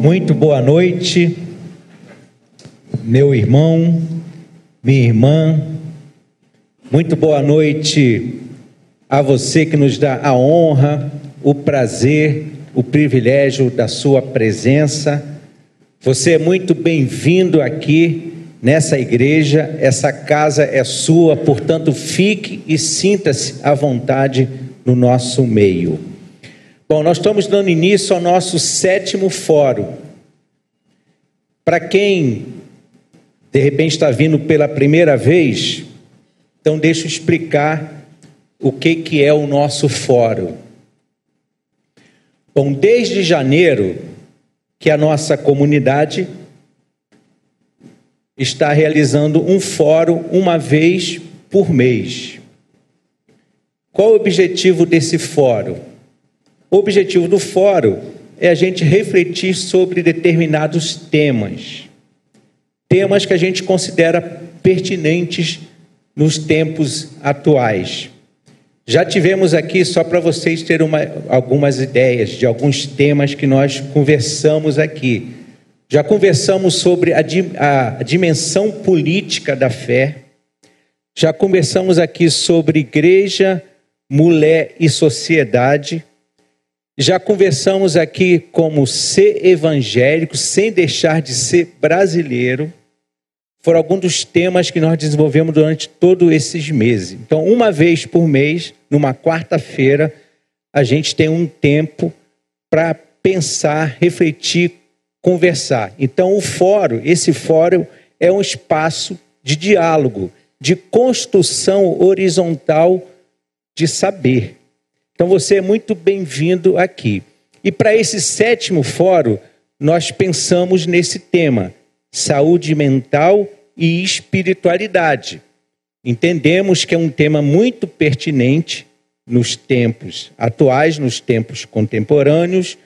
Muito boa noite, meu irmão, minha irmã. Muito boa noite a você que nos dá a honra, o prazer, o privilégio da sua presença. Você é muito bem-vindo aqui nessa igreja. Essa casa é sua, portanto, fique e sinta-se à vontade no nosso meio. Bom, nós estamos dando início ao nosso sétimo fórum. Para quem de repente está vindo pela primeira vez, então deixa eu explicar o que, que é o nosso fórum. Bom, desde janeiro que a nossa comunidade está realizando um fórum uma vez por mês. Qual o objetivo desse fórum? O objetivo do fórum é a gente refletir sobre determinados temas. Temas que a gente considera pertinentes nos tempos atuais. Já tivemos aqui, só para vocês terem uma, algumas ideias de alguns temas que nós conversamos aqui. Já conversamos sobre a, a dimensão política da fé. Já conversamos aqui sobre igreja, mulher e sociedade. Já conversamos aqui como ser evangélico sem deixar de ser brasileiro. Foram alguns dos temas que nós desenvolvemos durante todos esses meses. Então, uma vez por mês, numa quarta-feira, a gente tem um tempo para pensar, refletir, conversar. Então, o fórum, esse fórum é um espaço de diálogo, de construção horizontal de saber. Então você é muito bem-vindo aqui. E para esse sétimo fórum, nós pensamos nesse tema: saúde mental e espiritualidade. Entendemos que é um tema muito pertinente nos tempos atuais, nos tempos contemporâneos.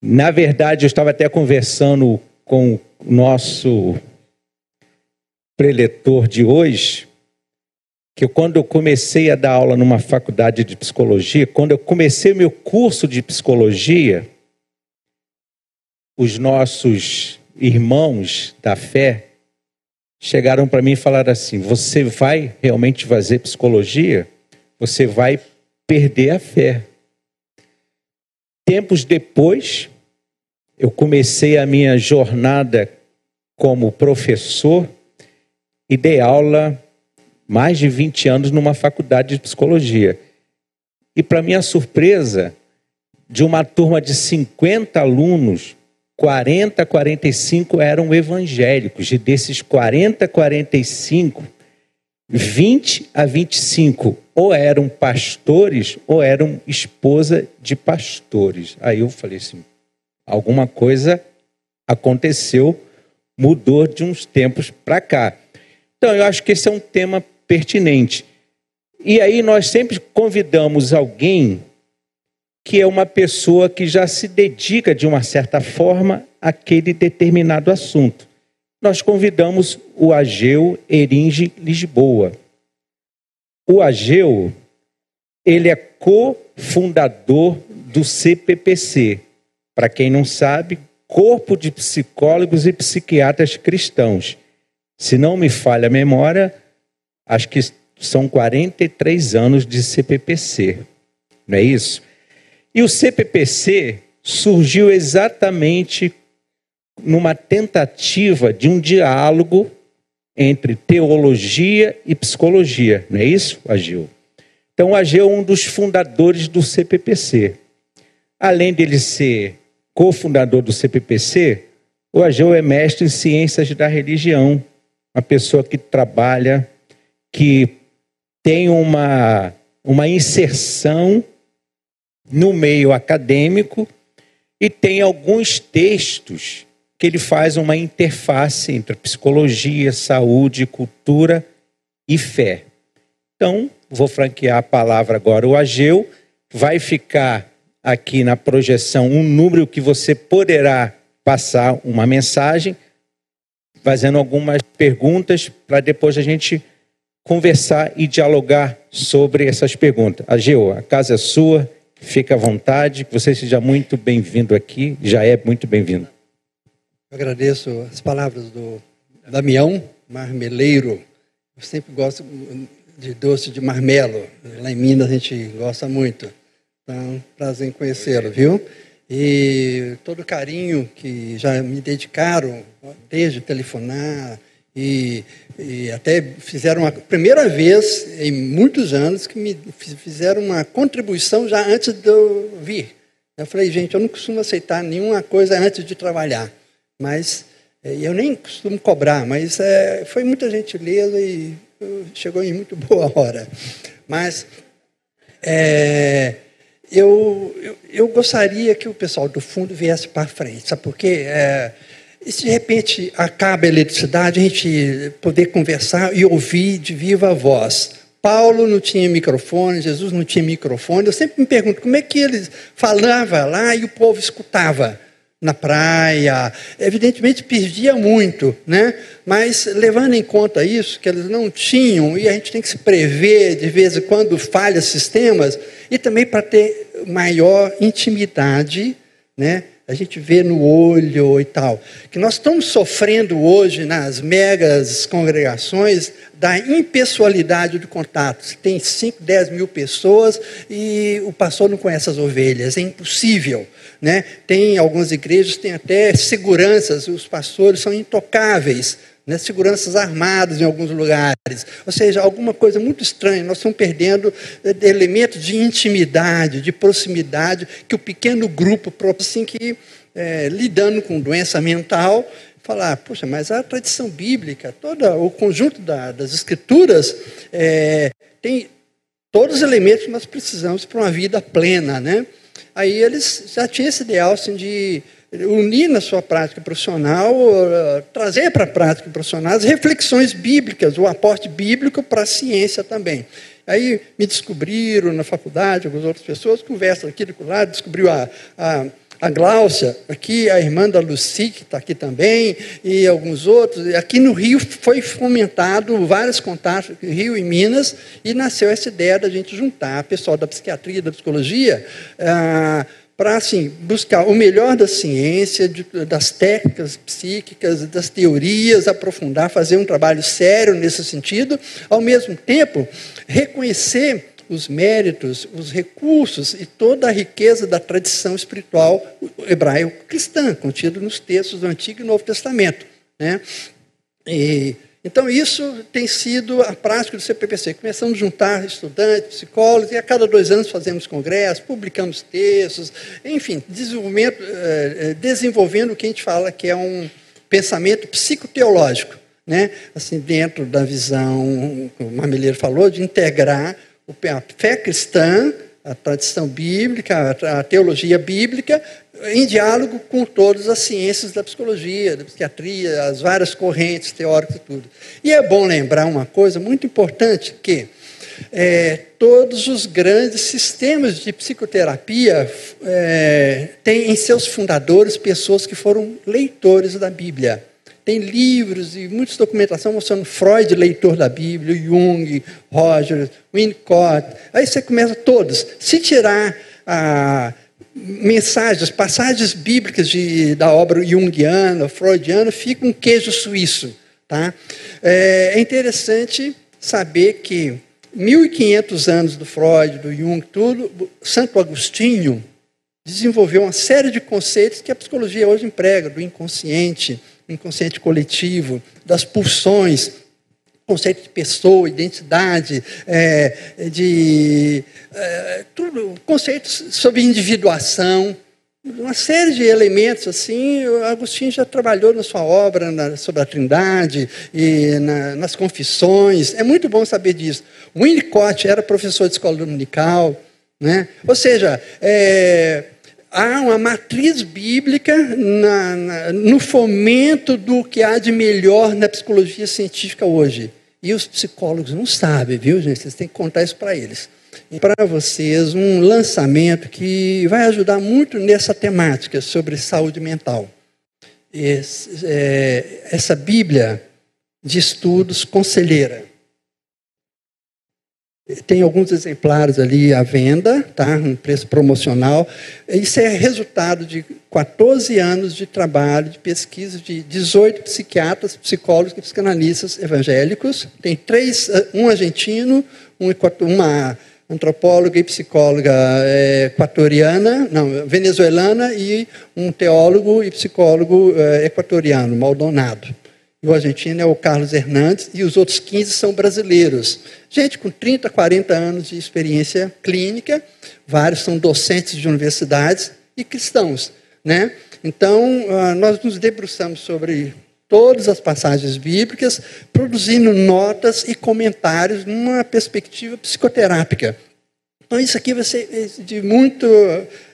Na verdade, eu estava até conversando com o nosso preletor de hoje, que quando eu comecei a dar aula numa faculdade de psicologia, quando eu comecei meu curso de psicologia, os nossos irmãos da fé chegaram para mim e falaram assim: Você vai realmente fazer psicologia? Você vai perder a fé. Tempos depois, eu comecei a minha jornada como professor e dei aula mais de 20 anos numa faculdade de psicologia. E, para minha surpresa, de uma turma de 50 alunos, 40, 45 eram evangélicos. E desses 40, 45, 20 a 25 ou eram pastores ou eram esposa de pastores. Aí eu falei assim: alguma coisa aconteceu, mudou de uns tempos para cá. Então eu acho que esse é um tema pertinente. E aí nós sempre convidamos alguém que é uma pessoa que já se dedica de uma certa forma àquele determinado assunto. Nós convidamos o Ageu Eringe Lisboa. O Ageu, ele é cofundador do CPPC. Para quem não sabe, Corpo de Psicólogos e Psiquiatras Cristãos. Se não me falha a memória, acho que são 43 anos de CPPC, não é isso? E o CPPC surgiu exatamente numa tentativa de um diálogo entre teologia e psicologia, não é isso, Agil? Então, Agil é um dos fundadores do CPPC. Além dele ser cofundador do CPPC, o Agil é mestre em ciências da religião, uma pessoa que trabalha que tem uma, uma inserção no meio acadêmico e tem alguns textos que ele faz uma interface entre psicologia, saúde, cultura e fé. Então, vou franquear a palavra agora. O Ageu vai ficar aqui na projeção um número que você poderá passar uma mensagem, fazendo algumas perguntas para depois a gente conversar e dialogar sobre essas perguntas. Ageu, a casa é sua, fica à vontade, você seja muito bem-vindo aqui, já é muito bem-vindo. Agradeço as palavras do Damião Marmeleiro. Eu sempre gosto de doce de marmelo. Lá em Minas a gente gosta muito. Então, prazer em conhecê-lo, viu? E todo o carinho que já me dedicaram, desde telefonar, e, e, até fizeram a primeira vez em muitos anos que me fizeram uma contribuição já antes de eu vir. Eu falei, gente, eu não costumo aceitar nenhuma coisa antes de trabalhar, mas é, eu nem costumo cobrar, mas é, foi muita gentileza e chegou em muito boa hora. Mas é, eu, eu, eu, gostaria que o pessoal do fundo viesse para frente, sabe por quê? É, e se de repente acaba a eletricidade, a gente poder conversar e ouvir de viva voz. Paulo não tinha microfone, Jesus não tinha microfone. Eu sempre me pergunto como é que ele falava lá e o povo escutava na praia. Evidentemente perdia muito, né? Mas levando em conta isso, que eles não tinham, e a gente tem que se prever de vez em quando falha sistemas, e também para ter maior intimidade, né? A gente vê no olho e tal, que nós estamos sofrendo hoje nas megas congregações da impessoalidade do contato. Tem 5, 10 mil pessoas e o pastor não conhece as ovelhas, é impossível. Né? Tem algumas igrejas, tem até seguranças, os pastores são intocáveis né, seguranças armadas em alguns lugares. Ou seja, alguma coisa muito estranha. Nós estamos perdendo eh, elementos de intimidade, de proximidade, que o pequeno grupo, assim que é, lidando com doença mental, falar, puxa, mas a tradição bíblica, todo o conjunto da, das escrituras é, tem todos os elementos que nós precisamos para uma vida plena, né? Aí eles já tinham esse ideal assim, de unir na sua prática profissional, uh, trazer para a prática profissional as reflexões bíblicas, o aporte bíblico para a ciência também. Aí me descobriram na faculdade, algumas outras pessoas, conversam aqui do lado, descobriu a, a, a Gláucia, aqui a irmã da Luci, que está aqui também, e alguns outros. Aqui no Rio foi fomentado vários contatos, Rio e Minas, e nasceu essa ideia da gente juntar pessoal da psiquiatria, da psicologia, ah, para assim, buscar o melhor da ciência, de, das técnicas psíquicas, das teorias, aprofundar, fazer um trabalho sério nesse sentido, ao mesmo tempo reconhecer os méritos, os recursos e toda a riqueza da tradição espiritual hebraico-cristã, contido nos textos do Antigo e Novo Testamento. Né? E então, isso tem sido a prática do CPPC. Começamos a juntar estudantes, psicólogos, e a cada dois anos fazemos congressos, publicamos textos, enfim, eh, eh, desenvolvendo o que a gente fala que é um pensamento psicoteológico. Né? Assim, dentro da visão, o Marmeleiro falou, de integrar a fé cristã, a tradição bíblica, a teologia bíblica, em diálogo com todas as ciências da psicologia, da psiquiatria, as várias correntes teóricas e tudo. E é bom lembrar uma coisa muito importante, que é, todos os grandes sistemas de psicoterapia é, têm em seus fundadores pessoas que foram leitores da Bíblia. Tem livros e muita documentação mostrando Freud, leitor da Bíblia, Jung, Rogers, Winnicott. Aí você começa todos. Se tirar a mensagens, passagens bíblicas de, da obra junguiana, freudiana, fica um queijo suíço. Tá? É, é interessante saber que 1.500 anos do Freud, do Jung, tudo, Santo Agostinho desenvolveu uma série de conceitos que a psicologia hoje emprega, do inconsciente, inconsciente coletivo, das pulsões, conceito de pessoa, identidade, é, de é, tudo, conceitos sobre individuação, uma série de elementos assim. O Agostinho já trabalhou na sua obra na, sobre a Trindade e na, nas Confissões. É muito bom saber disso. Winnicott era professor de escola dominical, né? Ou seja, é, há uma matriz bíblica na, na, no fomento do que há de melhor na psicologia científica hoje. E os psicólogos não sabem, viu, gente? Vocês têm que contar isso para eles. Para vocês, um lançamento que vai ajudar muito nessa temática sobre saúde mental. Esse, é, essa Bíblia de estudos conselheira Tem alguns exemplares ali à venda, tá? um preço promocional. Isso é resultado de 14 anos de trabalho, de pesquisa de 18 psiquiatras, psicólogos e psicanalistas evangélicos. Tem três, eh, um argentino, um, uma antropóloga e psicóloga é, equatoriana, não, venezuelana, e um teólogo e psicólogo é, equatoriano, Maldonado. E o argentino é o Carlos Hernandes, e os outros 15 são brasileiros. Gente com 30, 40 anos de experiência clínica, vários são docentes de universidades e cristãos. Né? Então, ah, nós nos debruçamos sobre todas as passagens bíblicas, produzindo notas e comentários numa perspectiva psicoterápica. Então, isso aqui vai ser de muito.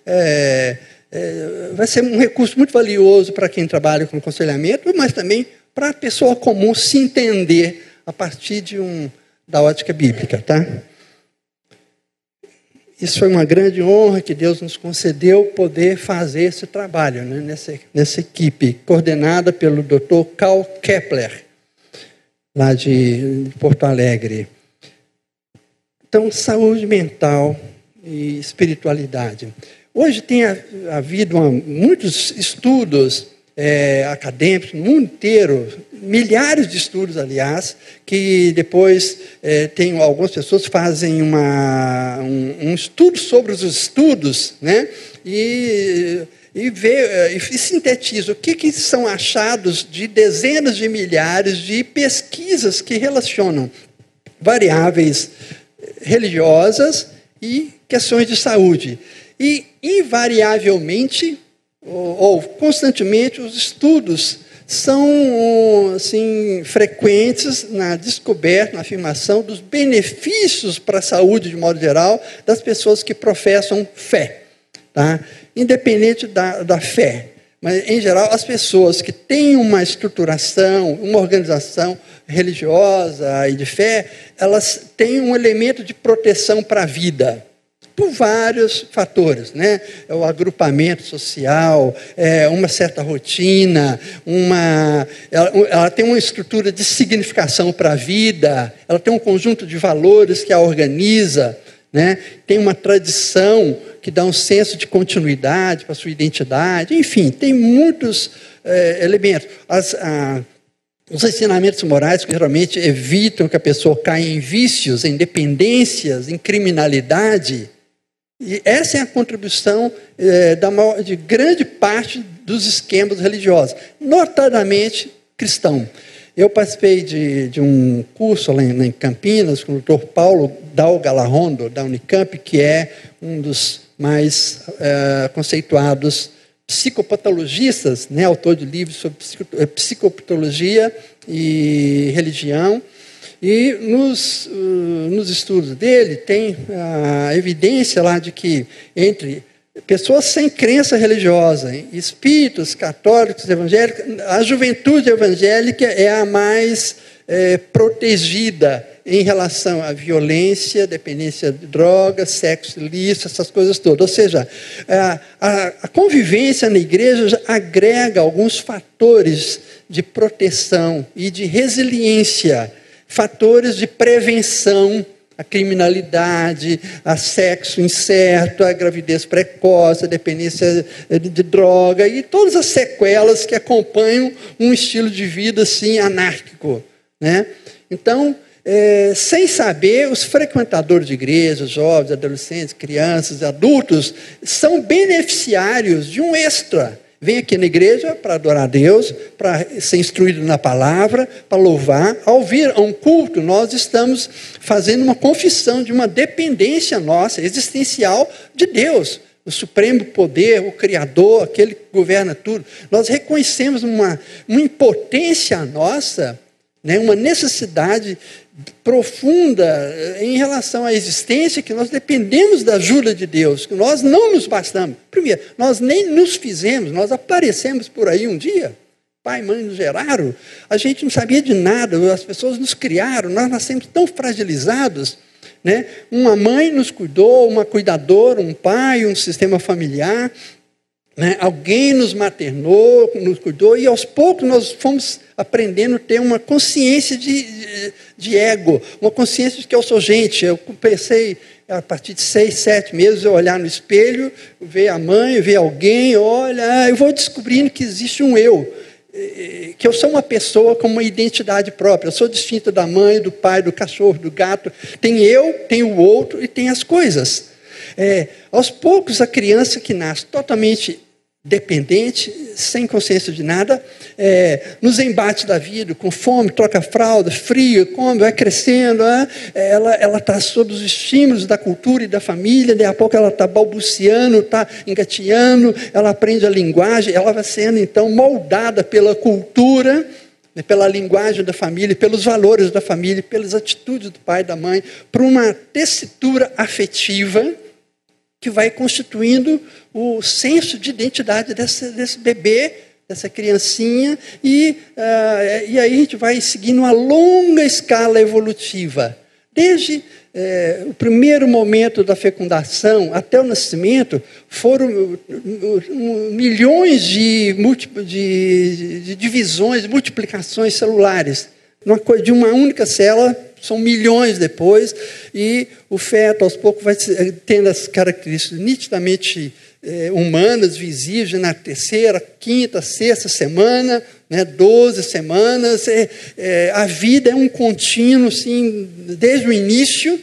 É, é, vai ser um recurso muito valioso para quem trabalha com aconselhamento, mas também para a pessoa comum se entender a partir de um, da ótica bíblica. Tá? Isso foi uma grande honra que Deus nos concedeu poder fazer esse trabalho né, nessa, nessa equipe, coordenada pelo Dr. Carl Kepler, lá de, de Porto Alegre. Então, saúde mental e espiritualidade. Hoje tem havido uma, muitos estudos é, acadêmicos no mundo inteiro, milhares de estudos, aliás, que depois é, tem algumas pessoas fazem uma, um, um, estudo sobre os estudos, né? E, e vê e sintetiza o que, que são achados de dezenas de milhares de pesquisas que relacionam variáveis religiosas e questões de saúde. E, invariavelmente, ou, constantemente, os estudos são assim, frequentes na descoberta, na afirmação dos benefícios para a saúde, de modo geral, das pessoas que professam fé. Tá? Independente da, da fé. Mas, em geral, as pessoas que têm uma estruturação, uma organização religiosa e de fé, elas têm um elemento de proteção para a vida por vários fatores, né? É o agrupamento social, é uma certa rotina, uma, ela, ela tem uma estrutura de significação para a vida, ela tem um conjunto de valores que a organiza, né? Tem uma tradição que dá um senso de continuidade para sua identidade, enfim, tem muitos é, elementos. As, a, os ensinamentos morais geralmente evitam que a pessoa caia em vícios, em dependências, em criminalidade, e essa é a contribuição é, da maior, de grande parte dos esquemas religiosos, notadamente cristão. Eu participei de, de um curso lá em, em, Campinas com o Dr. Paulo Dal Galarrondo, da Unicamp, que é um dos mais é, conceituados psicopatologistas, né, autor de livros sobre é, psicopatologia e religião. E nos, uh, nos estudos dele tem a evidência lá de que entre pessoas sem crença religiosa, espíritos católicos, evangélicos, a juventude evangélica é a mais é, protegida em relação à violência, dependência de drogas, sexo ilícito, essas coisas todas. Ou seja, a, a convivência na igreja agrega alguns fatores de proteção e de resiliência fatores de prevenção à criminalidade, a sexo incerto, a gravidez precoce, a dependência de droga e todas as sequelas que acompanham um estilo de vida assim anárquico, né? Então, é, sem saber, os frequentadores de igrejas, jovens, adolescentes, crianças, adultos, são beneficiários de um extra Vem aqui na igreja para adorar a Deus, para ser instruído na palavra, para louvar. Ao vir a um culto, nós estamos fazendo uma confissão de uma dependência nossa, existencial, de Deus. O supremo poder, o Criador, aquele que governa tudo. Nós reconhecemos uma, uma impotência nossa, né, uma necessidade profunda eh, em relação à existência, que nós dependemos da ajuda de Deus, que nós não nos bastamos. Primeiro, nós nem nos fizemos, nós aparecemos por aí um dia. Pai e mãe nos geraram, a gente não sabia de nada, as pessoas nos criaram, nós nascemos tão fragilizados. Né? Uma mãe nos cuidou, uma cuidadora, um pai, um sistema familiar, Né? Alguém nos maternou, nos cuidou, e aos poucos nós fomos aprendendo a ter uma consciência de, de, de ego, uma consciência de que eu sou gente. Eu pensei, a partir de seis, sete meses, eu olhar no espelho, ver a mãe, ver alguém, olha, eu vou descobrindo que existe um eu que eu sou uma pessoa com uma identidade própria. Eu sou distinta da mãe, do pai, do cachorro, do gato. Tem eu, tem o outro e tem as coisas. É, aos poucos, a criança que nasce totalmente dependente, sem consciência de nada, é, nos embates da vida, com fome, troca fralda, frio, come, vai crescendo, é, ela está sob os estímulos da cultura e da família, daqui a pouco ela está balbuciando, está engateando, ela aprende a linguagem, ela vai sendo então moldada pela cultura, né, pela linguagem da família, pelos valores da família, pelas atitudes do pai e da mãe, para uma tessitura afetiva, que vai constituindo o senso de identidade desse, desse bebê, dessa criancinha, e, uh, e aí a gente vai seguindo uma longa escala evolutiva. Desde é, o primeiro momento da fecundação até o nascimento, foram milhões de, de, de divisões, multiplicações celulares. De uma única célula são milhões depois, e o feto aos poucos vai tendo as características nitidamente eh, humanas, visíveis, na terceira, quinta, sexta semana, né, 12 semanas. É, a vida é um contínuo, assim, desde o início,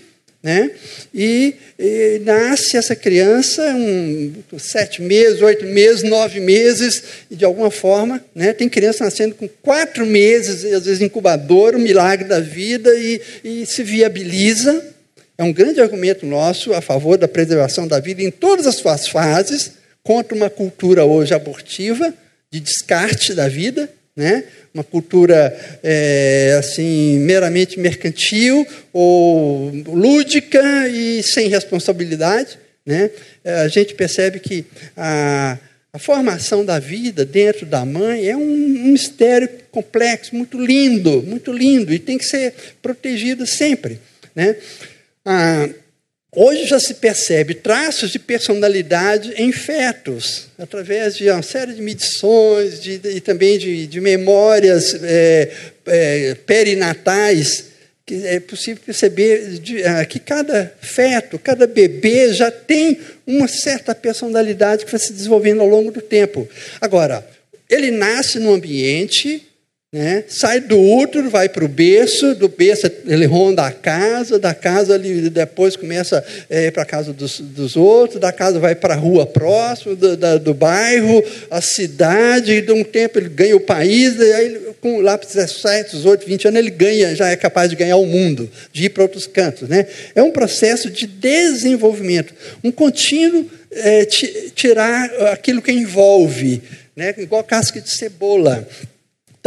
né? E, e, nasce essa criança, um, sete meses, oito meses, nove meses, e de alguma forma, né, tem criança nascendo com quatro meses, às vezes incubador, um milagre da vida, e, e se viabiliza. É um grande argumento nosso a favor da preservação da vida em todas as suas fases, contra uma cultura hoje abortiva, de descarte da vida, né? uma cultura é, assim meramente mercantil ou lúdica e sem responsabilidade. Né? É, a gente percebe que a, a formação da vida dentro da mãe é um, um mistério complexo, muito lindo, muito lindo, e tem que ser protegido sempre. Né? Ah, Hoje já se percebe traços de personalidade em fetos, através de uma série de medições de, e também de, de memórias é, é, perinatais, que é possível perceber de, ah, que cada feto, cada bebê já tem uma certa personalidade que vai se desenvolvendo ao longo do tempo. Agora, ele nasce num ambiente né? Sai do útero, vai para o berço, do berço ele ronda a casa, da casa ele depois começa ir para a casa dos, dos, outros, da casa vai para a rua próxima, do, da, do bairro, a cidade, e de um tempo ele ganha o país, e aí com lá para 17, 18, 20 anos ele ganha, já é capaz de ganhar o mundo, de ir para outros cantos. Né? É um processo de desenvolvimento, um contínuo é, tirar aquilo que envolve, né? igual casca de cebola.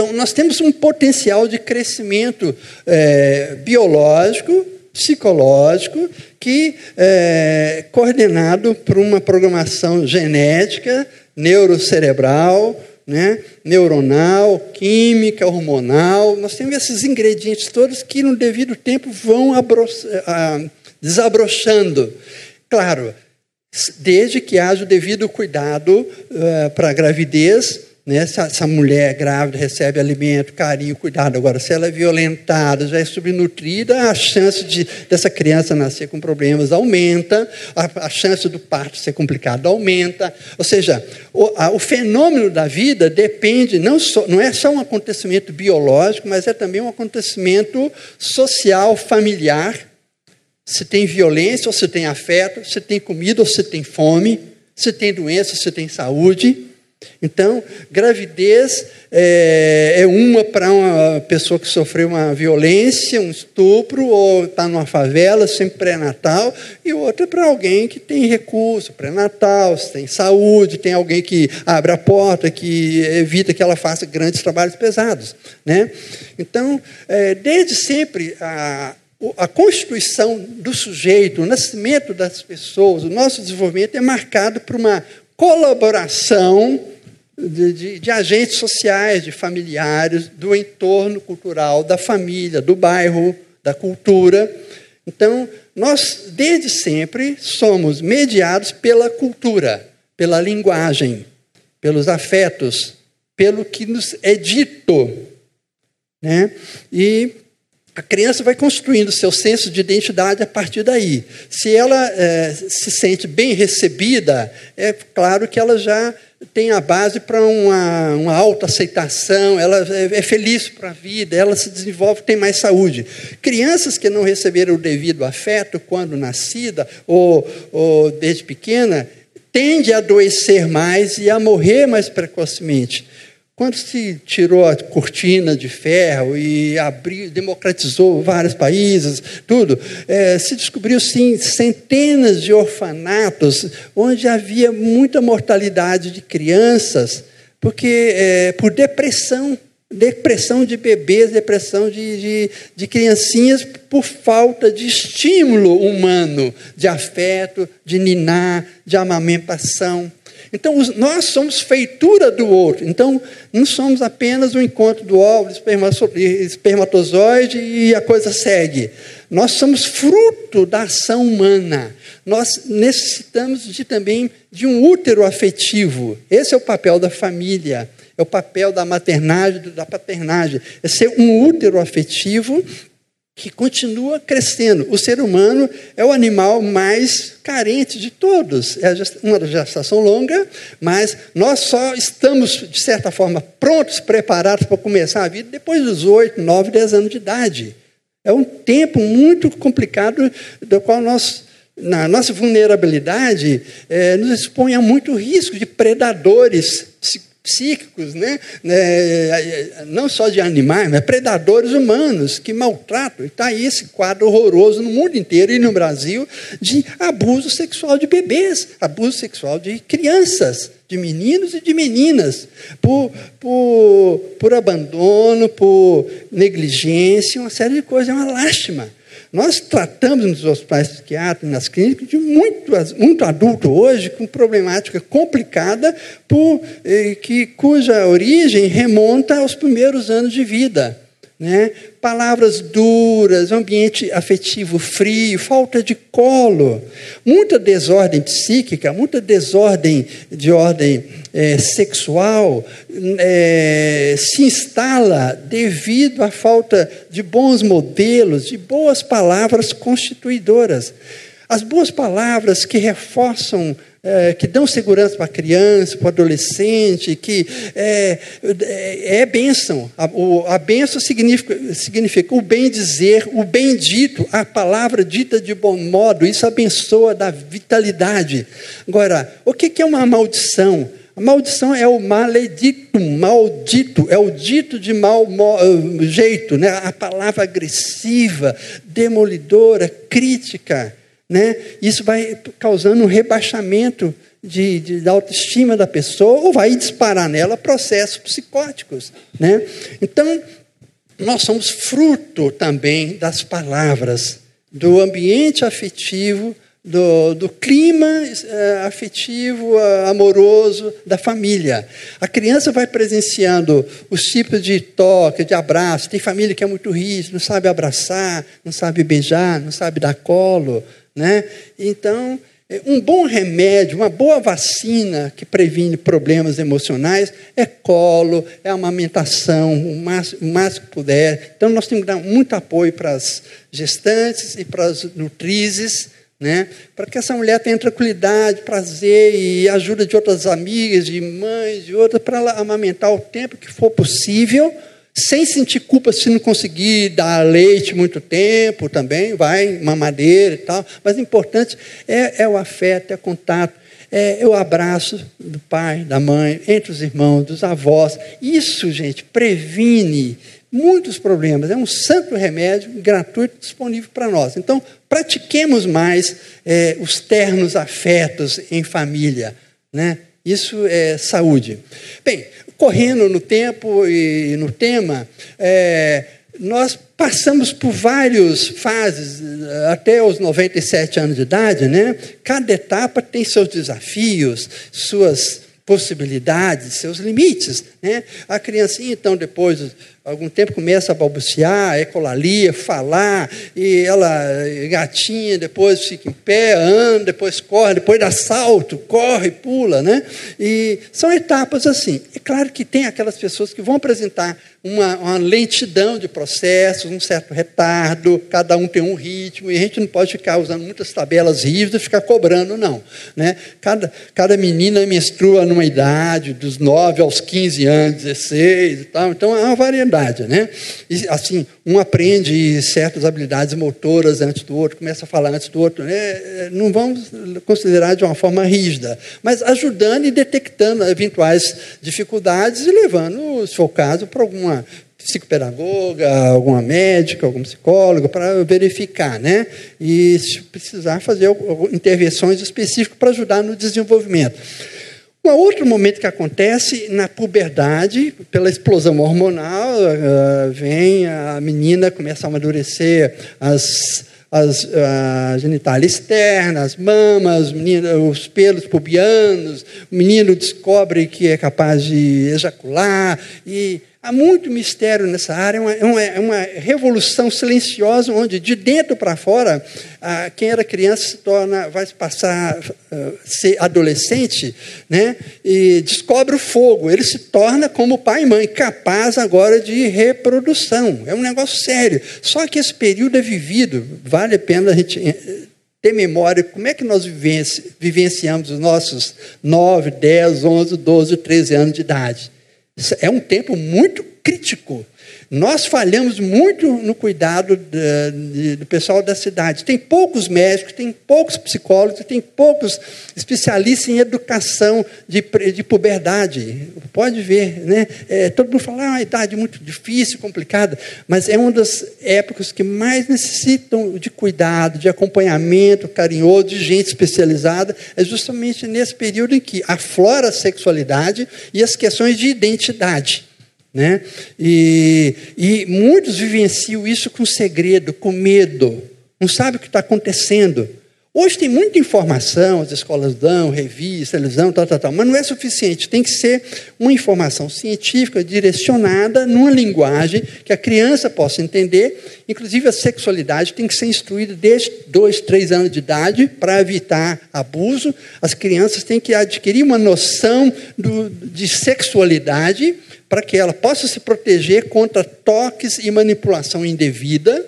Então, nós temos um potencial de crescimento é, biológico, psicológico, que é coordenado por uma programação genética, neurocerebral, né, neuronal, química, hormonal. Nós temos esses ingredientes todos que, no devido tempo, vão desabrochando. Claro, desde que haja o devido cuidado uh, para a gravidez, né? Essa mulher grávida recebe alimento, carinho, cuidado. Agora, se ela é violentada, já é subnutrida, a chance de, dessa criança nascer com problemas aumenta, a, a chance do parto ser complicado aumenta. Ou seja, o, a, o fenômeno da vida depende, não, só, não é só um acontecimento biológico, mas é também um acontecimento social, familiar. Se tem violência ou se tem afeto, se tem comida ou se tem fome, se tem doença se tem saúde. Então, gravidez é, é uma para uma pessoa que sofreu uma violência, um estupro, ou está numa favela, sempre pré-natal, e outra para alguém que tem recurso, pré-natal, tem saúde, tem alguém que abre a porta, que evita que ela faça grandes trabalhos pesados. Né? Então, é, desde sempre, a, a constituição do sujeito, o nascimento das pessoas, o nosso desenvolvimento é marcado por uma colaboração de, de, de, agentes sociais, de familiares, do entorno cultural, da família, do bairro, da cultura. Então, nós, desde sempre, somos mediados pela cultura, pela linguagem. pelos afetos, pelo que nos é dito. Né? E a criança vai construindo seu senso de identidade a partir daí. Se ela é, se sente bem recebida, é claro que ela já tem a base para uma, uma autoaceitação, ela é, é feliz para a vida, ela se desenvolve, tem mais saúde. Crianças que não receberam o devido afeto quando nascida ou, ou desde pequena, tende a adoecer mais e a morrer mais precocemente. Quando se tirou a cortina de ferro e abriu, democratizou vários países, tudo, é, se descobriu sim centenas de orfanatos onde havia muita mortalidade de crianças, porque é, por depressão, depressão de bebês, depressão de, de, de criancinhas por falta de estímulo humano, de afeto, de ninar, de amamentação. Então, nós somos feitura do outro. Então, não somos apenas o encontro do óvulo, espermatozoide e a coisa segue. Nós somos fruto da ação humana. Nós necessitamos de, também de um útero afetivo. Esse é o papel da família. É o papel da maternagem, da paternagem. É ser um útero afetivo que continua crescendo. O ser humano é o animal mais carente de todos. É uma gestação longa, mas nós só estamos, de certa forma, prontos, preparados para começar a vida depois dos 8, 9, 10 anos de idade. É um tempo muito complicado, do qual nós, na nossa vulnerabilidade, é, nos expõe a muito risco de predadores psíquicos, né? É, não só de animais, mas predadores humanos que maltratam. Está aí esse quadro horroroso no mundo inteiro e no Brasil de abuso sexual de bebês, abuso sexual de crianças, de meninos e de meninas, por, por, por abandono, por negligência, uma série de coisas. É uma lástima. Nós tratamos nos hospitais psiquiátricos, nas clínicas, de muito, muito adulto hoje com problemática complicada, por, eh, que, cuja origem remonta aos primeiros anos de vida né? palavras duras, ambiente afetivo frio, falta de colo, muita desordem psíquica, muita desordem de ordem é, sexual é, se instala devido à falta de bons modelos, de boas palavras constituidoras. As boas palavras que reforçam é, que dão segurança para a criança, para o adolescente, que é, é, é bênção. A, o, a bênção significa, significa o bem dizer, o bem dito, a palavra dita de bom modo, isso abençoa, dá vitalidade. Agora, o que, que é uma maldição? A maldição é o maledito, maldito, é o dito de mau jeito, né? a palavra agressiva, demolidora, crítica. Né? Isso vai causando um rebaixamento de, de, da autoestima da pessoa ou vai disparar nela processos psicóticos. Né? Então, nós somos fruto também das palavras, do ambiente afetivo, do, do clima uh, afetivo, uh, amoroso da família. A criança vai presenciando os tipos de toque, de abraço. Tem família que é muito rígida, não sabe abraçar, não sabe beijar, não sabe dar colo, né? Então, é, um bom remédio, uma boa vacina que previne problemas emocionais é colo, é amamentação, o máximo, o máximo que puder. Então, nós temos que dar muito apoio para as gestantes e para as nutrizes, né? para que essa mulher tenha tranquilidade, prazer e ajuda de outras amigas, de mães, de outras, para ela amamentar o tempo que for possível sem sentir culpa se não conseguir dar leite muito tempo também, vai, mamadeira e tal. Mas o importante é, é o afeto, é o contato, é, é, o abraço do pai, da mãe, entre os irmãos, dos avós. Isso, gente, previne muitos problemas. É um santo remédio gratuito disponível para nós. Então, pratiquemos mais é, os ternos afetos em família. Né? Isso é saúde. Bem, correndo no tempo e no tema, é, nós passamos por várias fases, até os 97 anos de idade, né? Cada etapa tem seus desafios, suas possibilidades, seus limites. Né? A criancinha, então, depois algum tempo começa a balbuciar, ecolalia, falar, e ela gatinha, depois fica em pé, anda, depois corre, depois dá salto, corre, pula, né? E são etapas assim. É claro que tem aquelas pessoas que vão apresentar uma, uma lentidão de processos, um certo retardo, cada um tem um ritmo, e a gente não pode ficar usando muitas tabelas rígidas e ficar cobrando, não. Né? Cada, cada menina menstrua numa idade, dos 9 aos 15 anos, 16 e tal, então é uma variedade. Né? E, assim, um aprende certas habilidades motoras antes do outro, começa a falar antes do outro. Né? Não vamos considerar de uma forma rígida, mas ajudando e detectando eventuais dificuldades e levando, se for o caso, para alguma psicopedagoga, alguma médica, algum psicólogo, para verificar, né? E se precisar fazer intervenções específicas para ajudar no desenvolvimento. Um outro momento que acontece na puberdade, pela explosão hormonal, uh, vem a menina começa a amadurecer as as a genitália externa, as mamas, menino, os pelos pubianos, o menino descobre que é capaz de ejacular e Há muito mistério nessa área, é uma, é é uma revolução silenciosa, onde de dentro para fora, quem era criança se torna, vai passar a ah, ser adolescente, né? e descobre o fogo. Ele se torna, como pai e mãe, capaz agora de reprodução. É um negócio sério. Só que esse período é vivido, vale a pena a gente eh, ter memória como é que nós vivenci, vivenciamos os nossos 9, 10, 11, 12, 13 anos de idade. É um tempo muito crítico. Nós falhamos muito no cuidado do pessoal da cidade. Tem poucos médicos, tem poucos psicólogos, tem poucos especialistas em educação de, de puberdade. Pode ver, né? É, todo mundo fala, ah, é uma idade muito difícil, complicada, mas é uma das épocas que mais necessitam de cuidado, de acompanhamento carinhoso, de gente especializada. É justamente nesse período em que aflora a sexualidade e as questões de identidade. Né? E, e muitos vivenciam isso com segredo, com medo, não sabem o que está acontecendo. Hoje tem muita informação, as escolas dão, revista, televisão, tal, tal, tal, mas não é suficiente. Tem que ser uma informação científica direcionada numa linguagem que a criança possa entender. Inclusive, a sexualidade tem que ser instruída desde dois, três anos de idade para evitar abuso. As crianças têm que adquirir uma noção do, de sexualidade para que ela possa se proteger contra toques e manipulação indevida,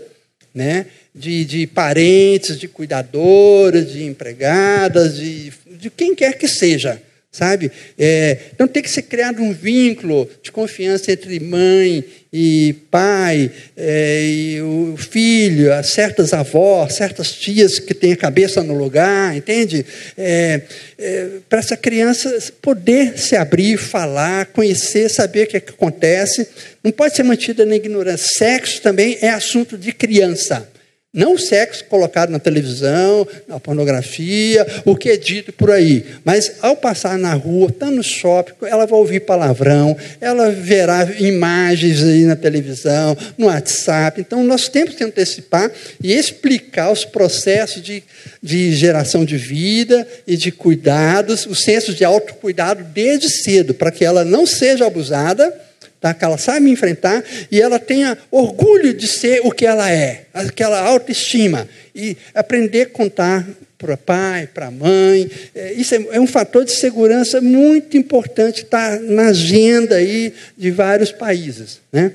né? de, de parentes, de cuidadoras, de empregadas, de, de quem quer que seja sabe? É, então tem que ser criado um vínculo de confiança entre mãe e pai, é, e o filho, certas avós, certas tias que têm a cabeça no lugar, entende? É, é, Para essa criança poder se abrir, falar, conhecer, saber o que, é que acontece, não pode ser mantida na ignorância. Sexo também é assunto de criança. Não o sexo colocado na televisão, na pornografia, o que é dito por aí. Mas ao passar na rua, tá no shopping, ela vai ouvir palavrão, ela verá imagens aí na televisão, no WhatsApp. Então nós temos que antecipar e explicar os processos de, de geração de vida e de cuidados, o senso de autocuidado desde cedo, para que ela não seja abusada tá? que ela saiba enfrentar e ela tenha orgulho de ser o que ela é, aquela autoestima. E aprender a contar para o pai, para a mãe. É, isso é, é, um fator de segurança muito importante, está na agenda aí de vários países. Né?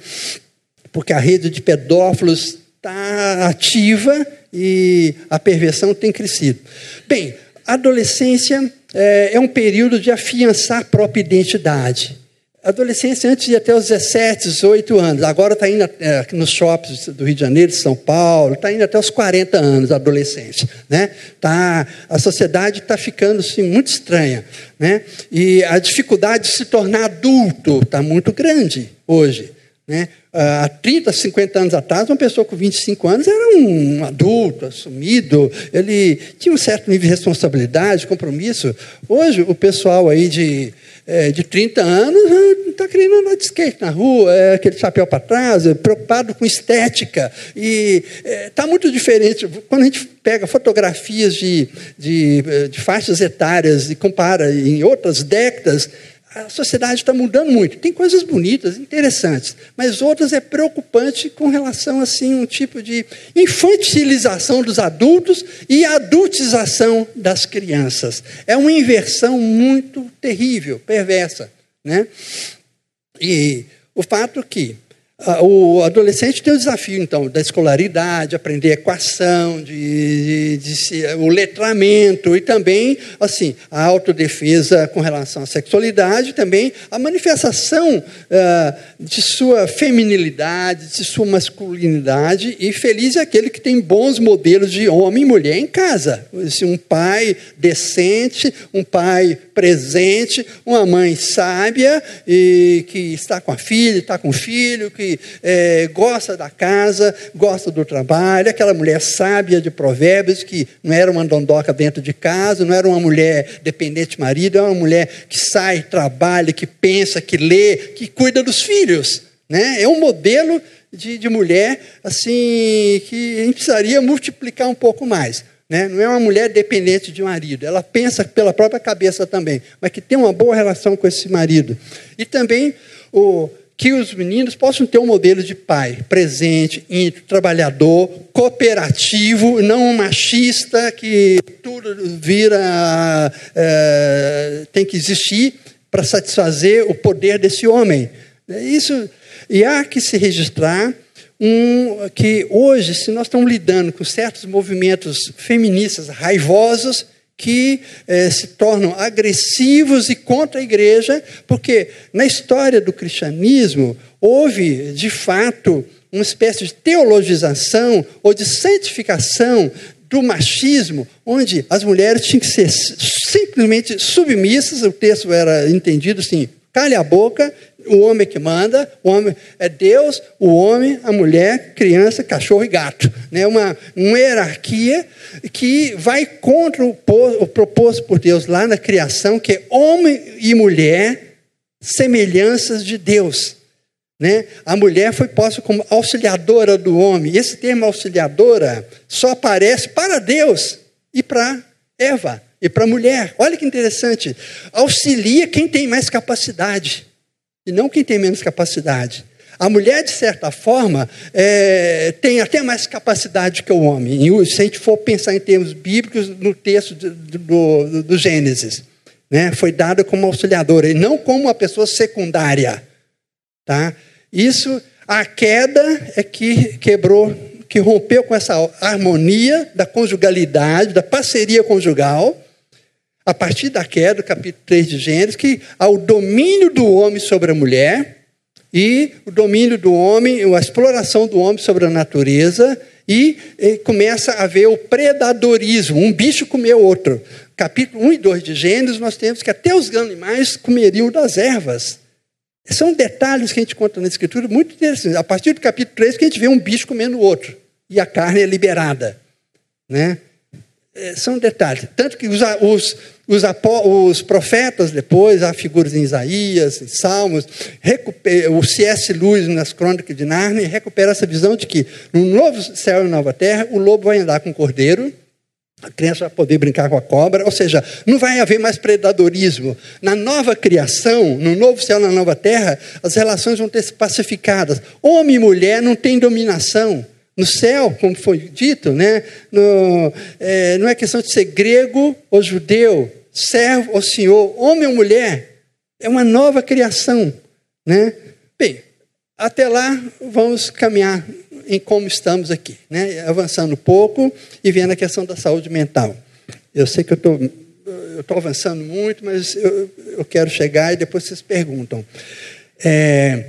Porque a rede de pedófilos está ativa e a perversão tem crescido. Bem, adolescência é, é um período de afiançar a própria identidade adolescência antes de até os 17, 18 anos. Agora está indo é, nos shoppings do Rio de Janeiro, de São Paulo, está indo até os 40 anos, adolescência. Né? Tá, a sociedade está ficando assim, muito estranha. Né? E a dificuldade de se tornar adulto está muito grande hoje. Né? Há 30, 50 anos atrás, uma pessoa com 25 anos era um adulto, assumido, ele tinha um certo nível de responsabilidade, compromisso. Hoje, o pessoal aí de é, de 30 anos está querendo andar de skate na rua, é, aquele chapéu para trás, é, preocupado com estética. E está é, muito diferente. Quando a gente pega fotografias de, de, de faixas etárias e compara em outras décadas, a sociedade está mudando muito. Tem coisas bonitas, interessantes, mas outras é preocupante com relação assim um tipo de infantilização dos adultos e adultização das crianças. É uma inversão muito terrível, perversa, né? E o fato que o adolescente tem o desafio, então, da escolaridade, aprender equação, de, de, de, o letramento e também, assim, a autodefesa com relação à sexualidade, também a manifestação uh, de sua feminilidade, de sua masculinidade. E feliz é aquele que tem bons modelos de homem e mulher em casa. Assim, um pai decente, um pai presente, uma mãe sábia e que está com a filha, está com o filho, que é, gosta da casa, gosta do trabalho, aquela mulher sábia de provérbios que não era uma dondoca dentro de casa, não era uma mulher dependente de marido, é uma mulher que sai, trabalha, que pensa, que lê, que cuida dos filhos. Né? É um modelo de, de mulher assim que a gente precisaria multiplicar um pouco mais. Né? Não é uma mulher dependente de marido, ela pensa pela própria cabeça também, mas que tem uma boa relação com esse marido. E também o, que os meninos possam ter um modelo de pai presente, íntimo, trabalhador, cooperativo, não machista, que tudo vira. É, tem que existir para satisfazer o poder desse homem. É isso, e há que se registrar um, que hoje, se nós estamos lidando com certos movimentos feministas raivosos, que eh, se tornam agressivos e contra a igreja, porque na história do cristianismo houve, de fato, uma espécie de teologização ou de santificação do machismo, onde as mulheres tinham que ser simplesmente submissas, o texto era entendido assim: cale a boca o homem que manda, o homem é Deus, o homem, a mulher, criança, cachorro e gato. Né? Uma, uma hierarquia que vai contra o, o proposto por Deus lá na criação, que é homem e mulher, semelhanças de Deus. Né? A mulher foi posta como auxiliadora do homem. Esse termo auxiliadora só aparece para Deus e para Eva e para a mulher. Olha que interessante. Auxilia quem tem mais capacidade e não quem tem menos capacidade. A mulher, de certa forma, é, tem até mais capacidade que o homem. Se a gente for pensar em termos bíblicos, no texto do, do, do Gênesis, né, foi dada como auxiliadora e não como uma pessoa secundária. Tá? Isso, a queda é que quebrou, que rompeu com essa harmonia da conjugalidade, da parceria conjugal a partir da queda, capítulo 3 de Gênesis, que há o domínio do homem sobre a mulher e o domínio do homem, a exploração do homem sobre a natureza e, começa a haver o predadorismo, um bicho comeu outro. Capítulo 1 e 2 de Gênesis, nós temos que até os animais comeriam das ervas. São detalhes que a gente conta na Escritura muito interessantes. A partir do capítulo 3 que a gente vê um bicho comendo o outro. E a carne é liberada. Né? É, são detalhes. Tanto que os, os, os, os, profetas, depois, há figuras em Isaías, em Salmos, o C.S. Lewis, nas Crônicas de Nárnia, recupera essa visão de que no novo céu e nova terra, o lobo vai andar com o cordeiro, a criança vai poder brincar com a cobra, ou seja, não vai haver mais predadorismo. Na nova criação, no novo céu na nova terra, as relações vão ter se pacificadas. Homem e mulher não têm dominação. No céu, como foi dito, né? No, é, não é questão de ser grego ou judeu, servo ou senhor, homem ou mulher. É uma nova criação. Né? Bem, até lá vamos caminhar em como estamos aqui, né? avançando um pouco e vendo a questão da saúde mental. Eu sei que eu estou eu estou avançando muito, mas eu, eu, quero chegar e depois vocês perguntam. É,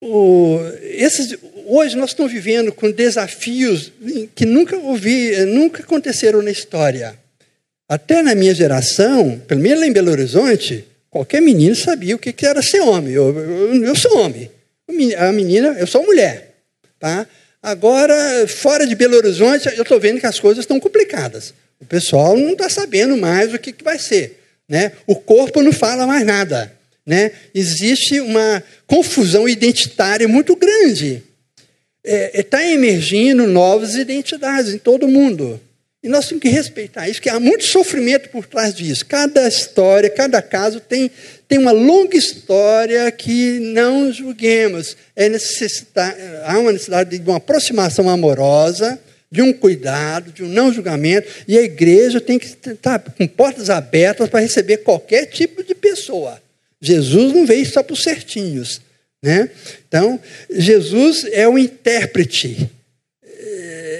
o, esses, hoje nós estamos vivendo com desafios que nunca ouvi, nunca aconteceram na história. Até na minha geração, pelo menos lá em Belo Horizonte, qualquer menino sabia o que era ser homem. Eu, eu, eu sou homem. A menina, eu sou mulher. Tá? Agora, fora de Belo Horizonte, eu estou vendo que as coisas estão complicadas. O pessoal não está sabendo mais o que, que vai ser. Né? O corpo não fala mais nada. Né? Existe uma confusão identitária muito grande. Está é, é tá emergindo novas identidades em todo mundo. E nós temos que respeitar isso, que há muito sofrimento por trás disso. Cada história, cada caso tem, tem uma longa história que não julguemos. É há uma necessidade de uma aproximação amorosa, de um cuidado, de um não julgamento, e a igreja tem que estar com portas abertas para receber qualquer tipo de pessoa. Jesus não veio só para os certinhos. Né? Então, Jesus é o intérprete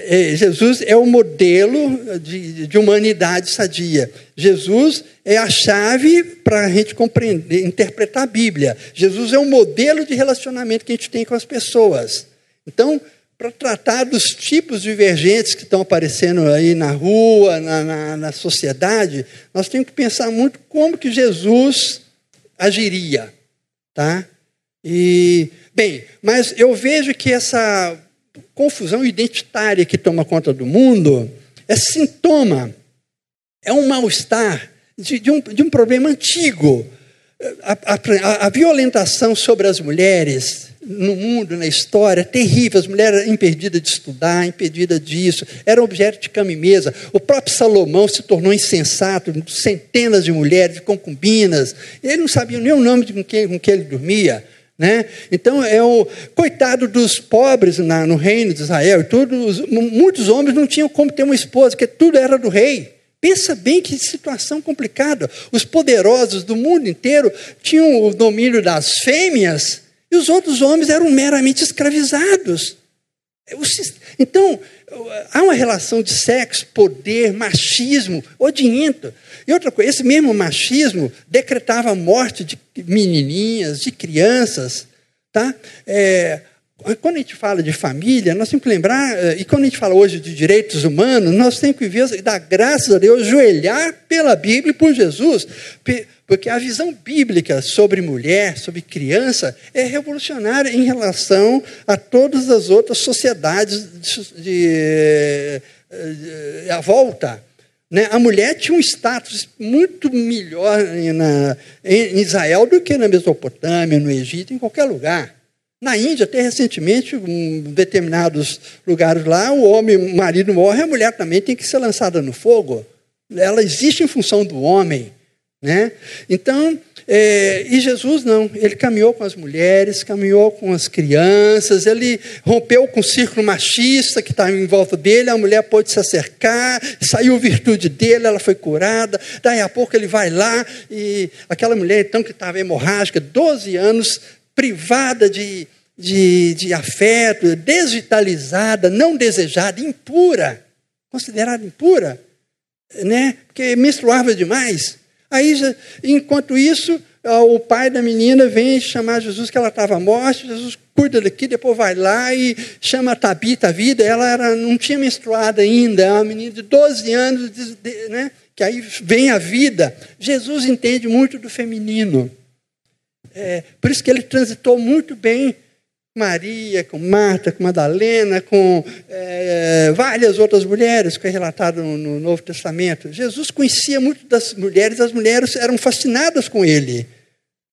é, Jesus é o modelo de, de humanidade sadia. Jesus é a chave para a gente compreender, interpretar a Bíblia. Jesus é o modelo de relacionamento que a gente tem com as pessoas. Então, para tratar dos tipos divergentes que estão aparecendo aí na rua, na, na, na, sociedade, nós temos que pensar muito como que Jesus agiria, tá? E bem, mas eu vejo que essa confusão identitária que toma conta do mundo é sintoma, é um mal-estar de, de, um, de um problema antigo. A, a, a, violentação sobre as mulheres no mundo, na história, é terrível. As mulheres eram impedidas de estudar, impedidas disso, eram objeto de cama e mesa. O próprio Salomão se tornou insensato, centenas de mulheres, de concubinas. Ele não sabia nem o nome de com quem, com quem ele dormia. Né? Então, é o coitado dos pobres na, no reino de Israel, muitos homens não tinham como ter uma esposa, porque tudo era do rei. Pensa bem que situação complicada. Os poderosos do mundo inteiro tinham o domínio das fêmeas e os outros homens eram meramente escravizados. Então, há uma relação de sexo, poder, machismo, odiento. E outra coisa, esse mesmo machismo decretava a morte de menininhas, de crianças. Tá? É, quando a gente fala de família, nós temos que lembrar, é, e quando a gente fala hoje de direitos humanos, nós temos que ver, dar graças a Deus, joelhar pela Bíblia e por Jesus. Porque a visão bíblica sobre mulher, sobre criança, é revolucionária em relação a todas as outras sociedades de, de, de à volta. Né? A mulher tinha um status muito melhor na, em Israel do que na Mesopotâmia, no Egito, em qualquer lugar. Na Índia, até recentemente, em determinados lugares lá, o homem, o marido morre, a mulher também tem que ser lançada no fogo. Ela existe em função do homem. Né? Então, é, e Jesus não, ele caminhou com as mulheres, caminhou com as crianças, ele rompeu com o círculo machista que estava em volta dele, a mulher pôde se acercar, saiu virtude dele, ela foi curada, daí a pouco ele vai lá e aquela mulher então que estava hemorrágica, 12 anos, privada de, de, de afeto, desvitalizada, não desejada, impura, considerada impura, né? porque menstruava demais. Aí, enquanto isso, o pai da menina vem chamar Jesus que ela estava morta, Jesus cuida daqui, depois vai lá e chama a Tabita a vida, ela era, não tinha menstruado ainda, é uma menina de 12 anos, né, que aí vem a vida. Jesus entende muito do feminino. É, por isso que ele transitou muito bem Maria, com Marta, com Madalena, com é, várias outras mulheres, que é relatado no, no, Novo Testamento. Jesus conhecia muito das mulheres, as mulheres eram fascinadas com ele.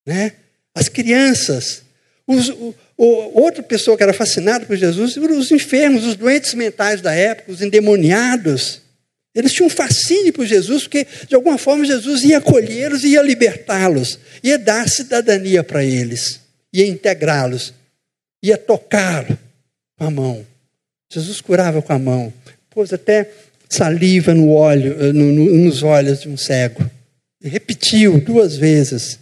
Né? As crianças. Os, o, o, outra pessoa que era fascinada por Jesus, os enfermos, os doentes mentais da época, os endemoniados. Eles tinham um fascínio por Jesus, porque de alguma forma Jesus ia acolhê-los, ia libertá-los, ia dar cidadania para eles, ia integrá-los ia tocá-lo com a mão. Jesus curava com a mão, pôs até saliva no olho, eh, no, no, nos olhos de um cego. E repetiu duas vezes.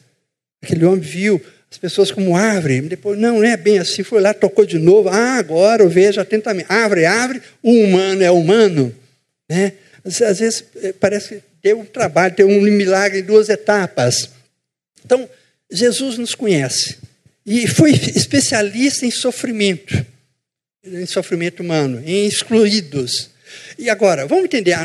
Aquele homem viu as pessoas como árvore. Depois, não, não é bem assim. Foi lá, tocou de novo. Ah, agora eu vejo atentamente. Árvore, árvore, o humano é humano. Né? Às, às vezes eh, parece que deu um trabalho, deu um milagre em duas etapas. Então, Jesus nos conhece. E foi especialista em sofrimento, em sofrimento humano, em excluídos. E agora, vamos entender,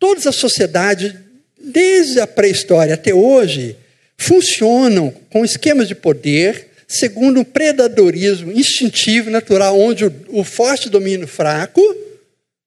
todas as sociedades, desde a pré-história até hoje, funcionam com esquemas de poder, segundo um predadorismo instintivo, natural, onde o, o forte domina o fraco,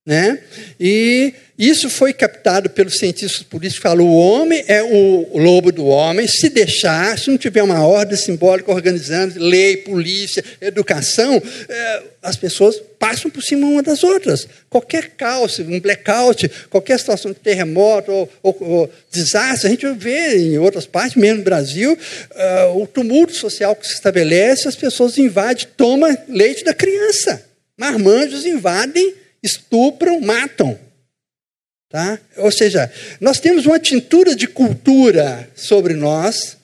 Né? E isso foi captado pelos cientistas políticos que falam: o homem é o lobo do homem. Se deixar, se não tiver uma ordem simbólica organizando, lei, polícia, educação, é, as pessoas passam por cima uma das outras. Qualquer caos, um blackout, qualquer situação de terremoto ou, ou, ou desastre, a gente vê em outras partes, mesmo no Brasil, uh, o tumulto social que se estabelece, as pessoas invadem, tomam leite da criança. Marmanjos invadem estupram, matam. Tá? Ou seja, nós temos uma tintura de cultura sobre nós,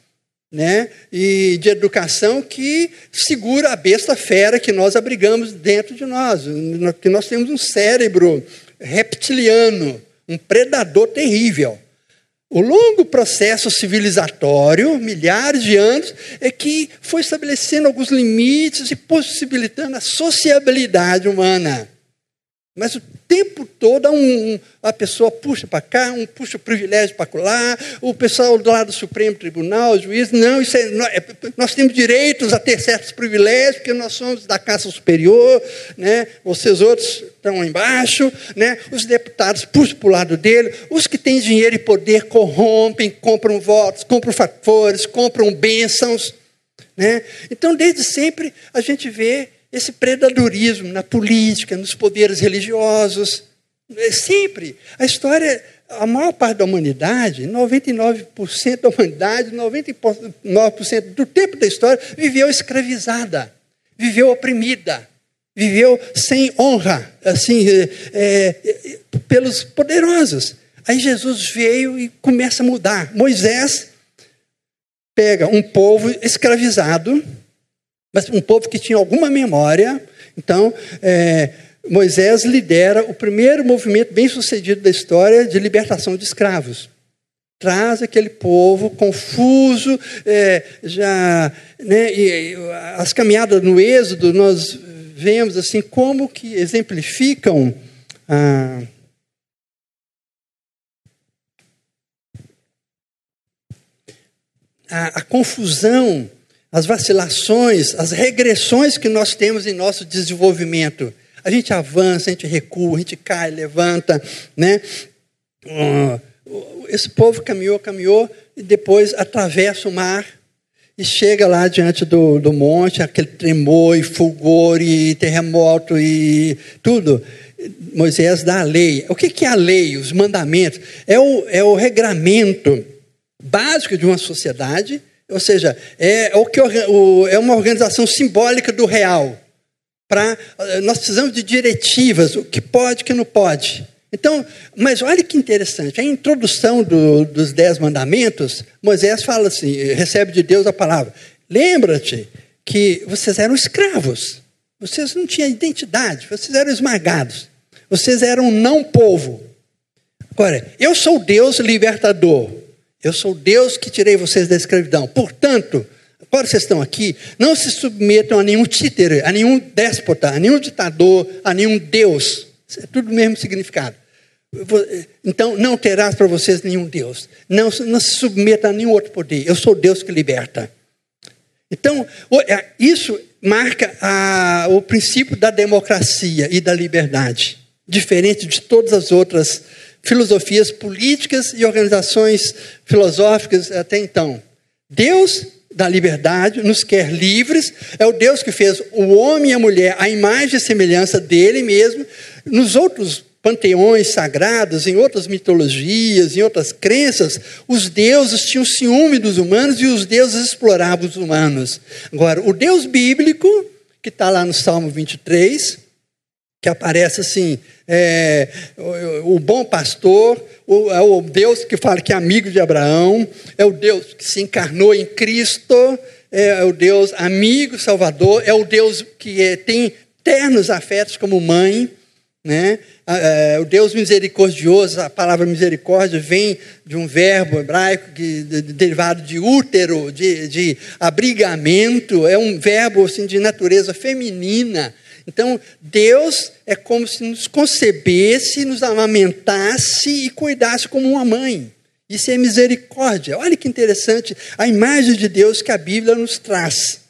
né, e de educação que segura a besta fera que nós abrigamos dentro de nós, que nós temos um cérebro reptiliano, um predador terrível. O longo processo civilizatório, milhares de anos, é que foi estabelecendo alguns limites e possibilitando a sociabilidade humana. Mas o tempo todo um, a pessoa puxa para cá, um puxa o privilégio para lá, o pessoal do lado do Supremo Tribunal, o juiz, não, isso é, é, nós temos direitos a ter certos privilégios, porque nós somos da caça superior, né? vocês outros estão embaixo, né? os deputados puxam para o lado dele, os que têm dinheiro e poder corrompem, compram votos, compram fatores, compram bênçãos. Né? Então, desde sempre, a gente vê esse predadorismo na política, nos poderes religiosos. É sempre. A história, a maior parte da humanidade, 99% da humanidade, 99% do tempo da história, viveu escravizada, viveu oprimida, viveu sem honra, assim, é, é, pelos poderosos. Aí Jesus veio e começa a mudar. Moisés pega um povo escravizado, mas um povo que tinha alguma memória. Então, é, Moisés lidera o primeiro movimento bem sucedido da história de libertação de escravos. Traz aquele povo confuso, é, já, né, e, as caminhadas no Êxodo, nós vemos assim como que exemplificam a, a, a confusão as vacilações, as regressões que nós temos em nosso desenvolvimento. A gente avança, a gente recua, a gente cai, levanta, né? Esse povo caminhou, caminhou e depois atravessa o mar e chega lá diante do, do monte, aquele tremor e fulgor e terremoto e tudo. Moisés dá a lei. O que é a lei? Os mandamentos. É o, é o regramento básico de uma sociedade ou seja, é, o que, o, é uma organização simbólica do real. Pra, nós precisamos de diretivas, o que pode, o que não pode. Então, mas olha que interessante, a introdução do, dos dez mandamentos, Moisés fala assim, recebe de Deus a palavra. Lembra-te que vocês eram escravos, vocês não tinham identidade, vocês eram esmagados, vocês eram não povo. Agora, eu sou Deus libertador. Eu sou Deus que tirei vocês da escravidão. Portanto, agora vocês estão aqui, não se submetam a nenhum títere, a nenhum déspota, a nenhum ditador, a nenhum Deus. Isso é tudo o mesmo significado. Então, não terás para vocês nenhum Deus. Não, não se submeta a nenhum outro poder. Eu sou Deus que liberta. Então, é, isso marca a, o princípio da democracia e da liberdade, diferente de todas as outras filosofias políticas e organizações filosóficas até então. Deus da liberdade nos quer livres, é o Deus que fez o homem e a mulher à imagem e semelhança dele mesmo. Nos outros panteões sagrados, em outras mitologias, em outras crenças, os deuses tinham ciúme dos humanos e os deuses exploravam os humanos. Agora, o Deus bíblico, que está lá no Salmo 23, que aparece assim, é, o, bom pastor, o, é o Deus que fala que é amigo de Abraão, é o Deus que se encarnou em Cristo, é o Deus amigo, salvador, é o Deus que é, tem ternos afetos como mãe, né? É, o Deus misericordioso, a palavra misericórdia vem de um verbo hebraico que, de, de, derivado de útero, de, de abrigamento, é um verbo assim, de natureza feminina, então, Deus é como se nos concebesse, nos amamentasse e cuidasse como uma mãe. Isso é misericórdia. Olha que interessante a imagem de Deus que a Bíblia nos traz.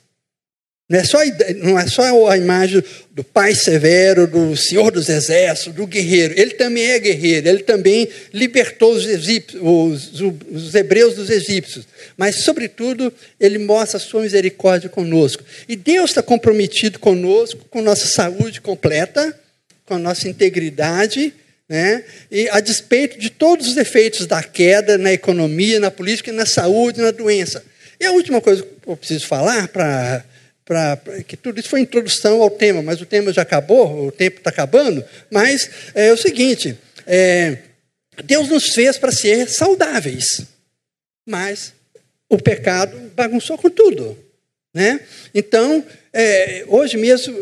Não é, só, não é só a imagem do pai severo, do senhor dos exércitos, do guerreiro. Ele também é guerreiro, ele também libertou os, egípcios, os, os hebreus dos egípcios. Mas, sobretudo, ele mostra a sua misericórdia conosco. E Deus está comprometido conosco, com nossa saúde completa, com a nossa integridade, né? e a despeito de todos os efeitos da queda na economia, na política, na saúde, na doença. E a última coisa que eu preciso falar para Que tudo isso foi introdução ao tema, mas o tema já acabou, o tempo está acabando. Mas é o seguinte: é, Deus nos fez para ser saudáveis, mas o pecado bagunçou com tudo. Né? Então, é, hoje mesmo,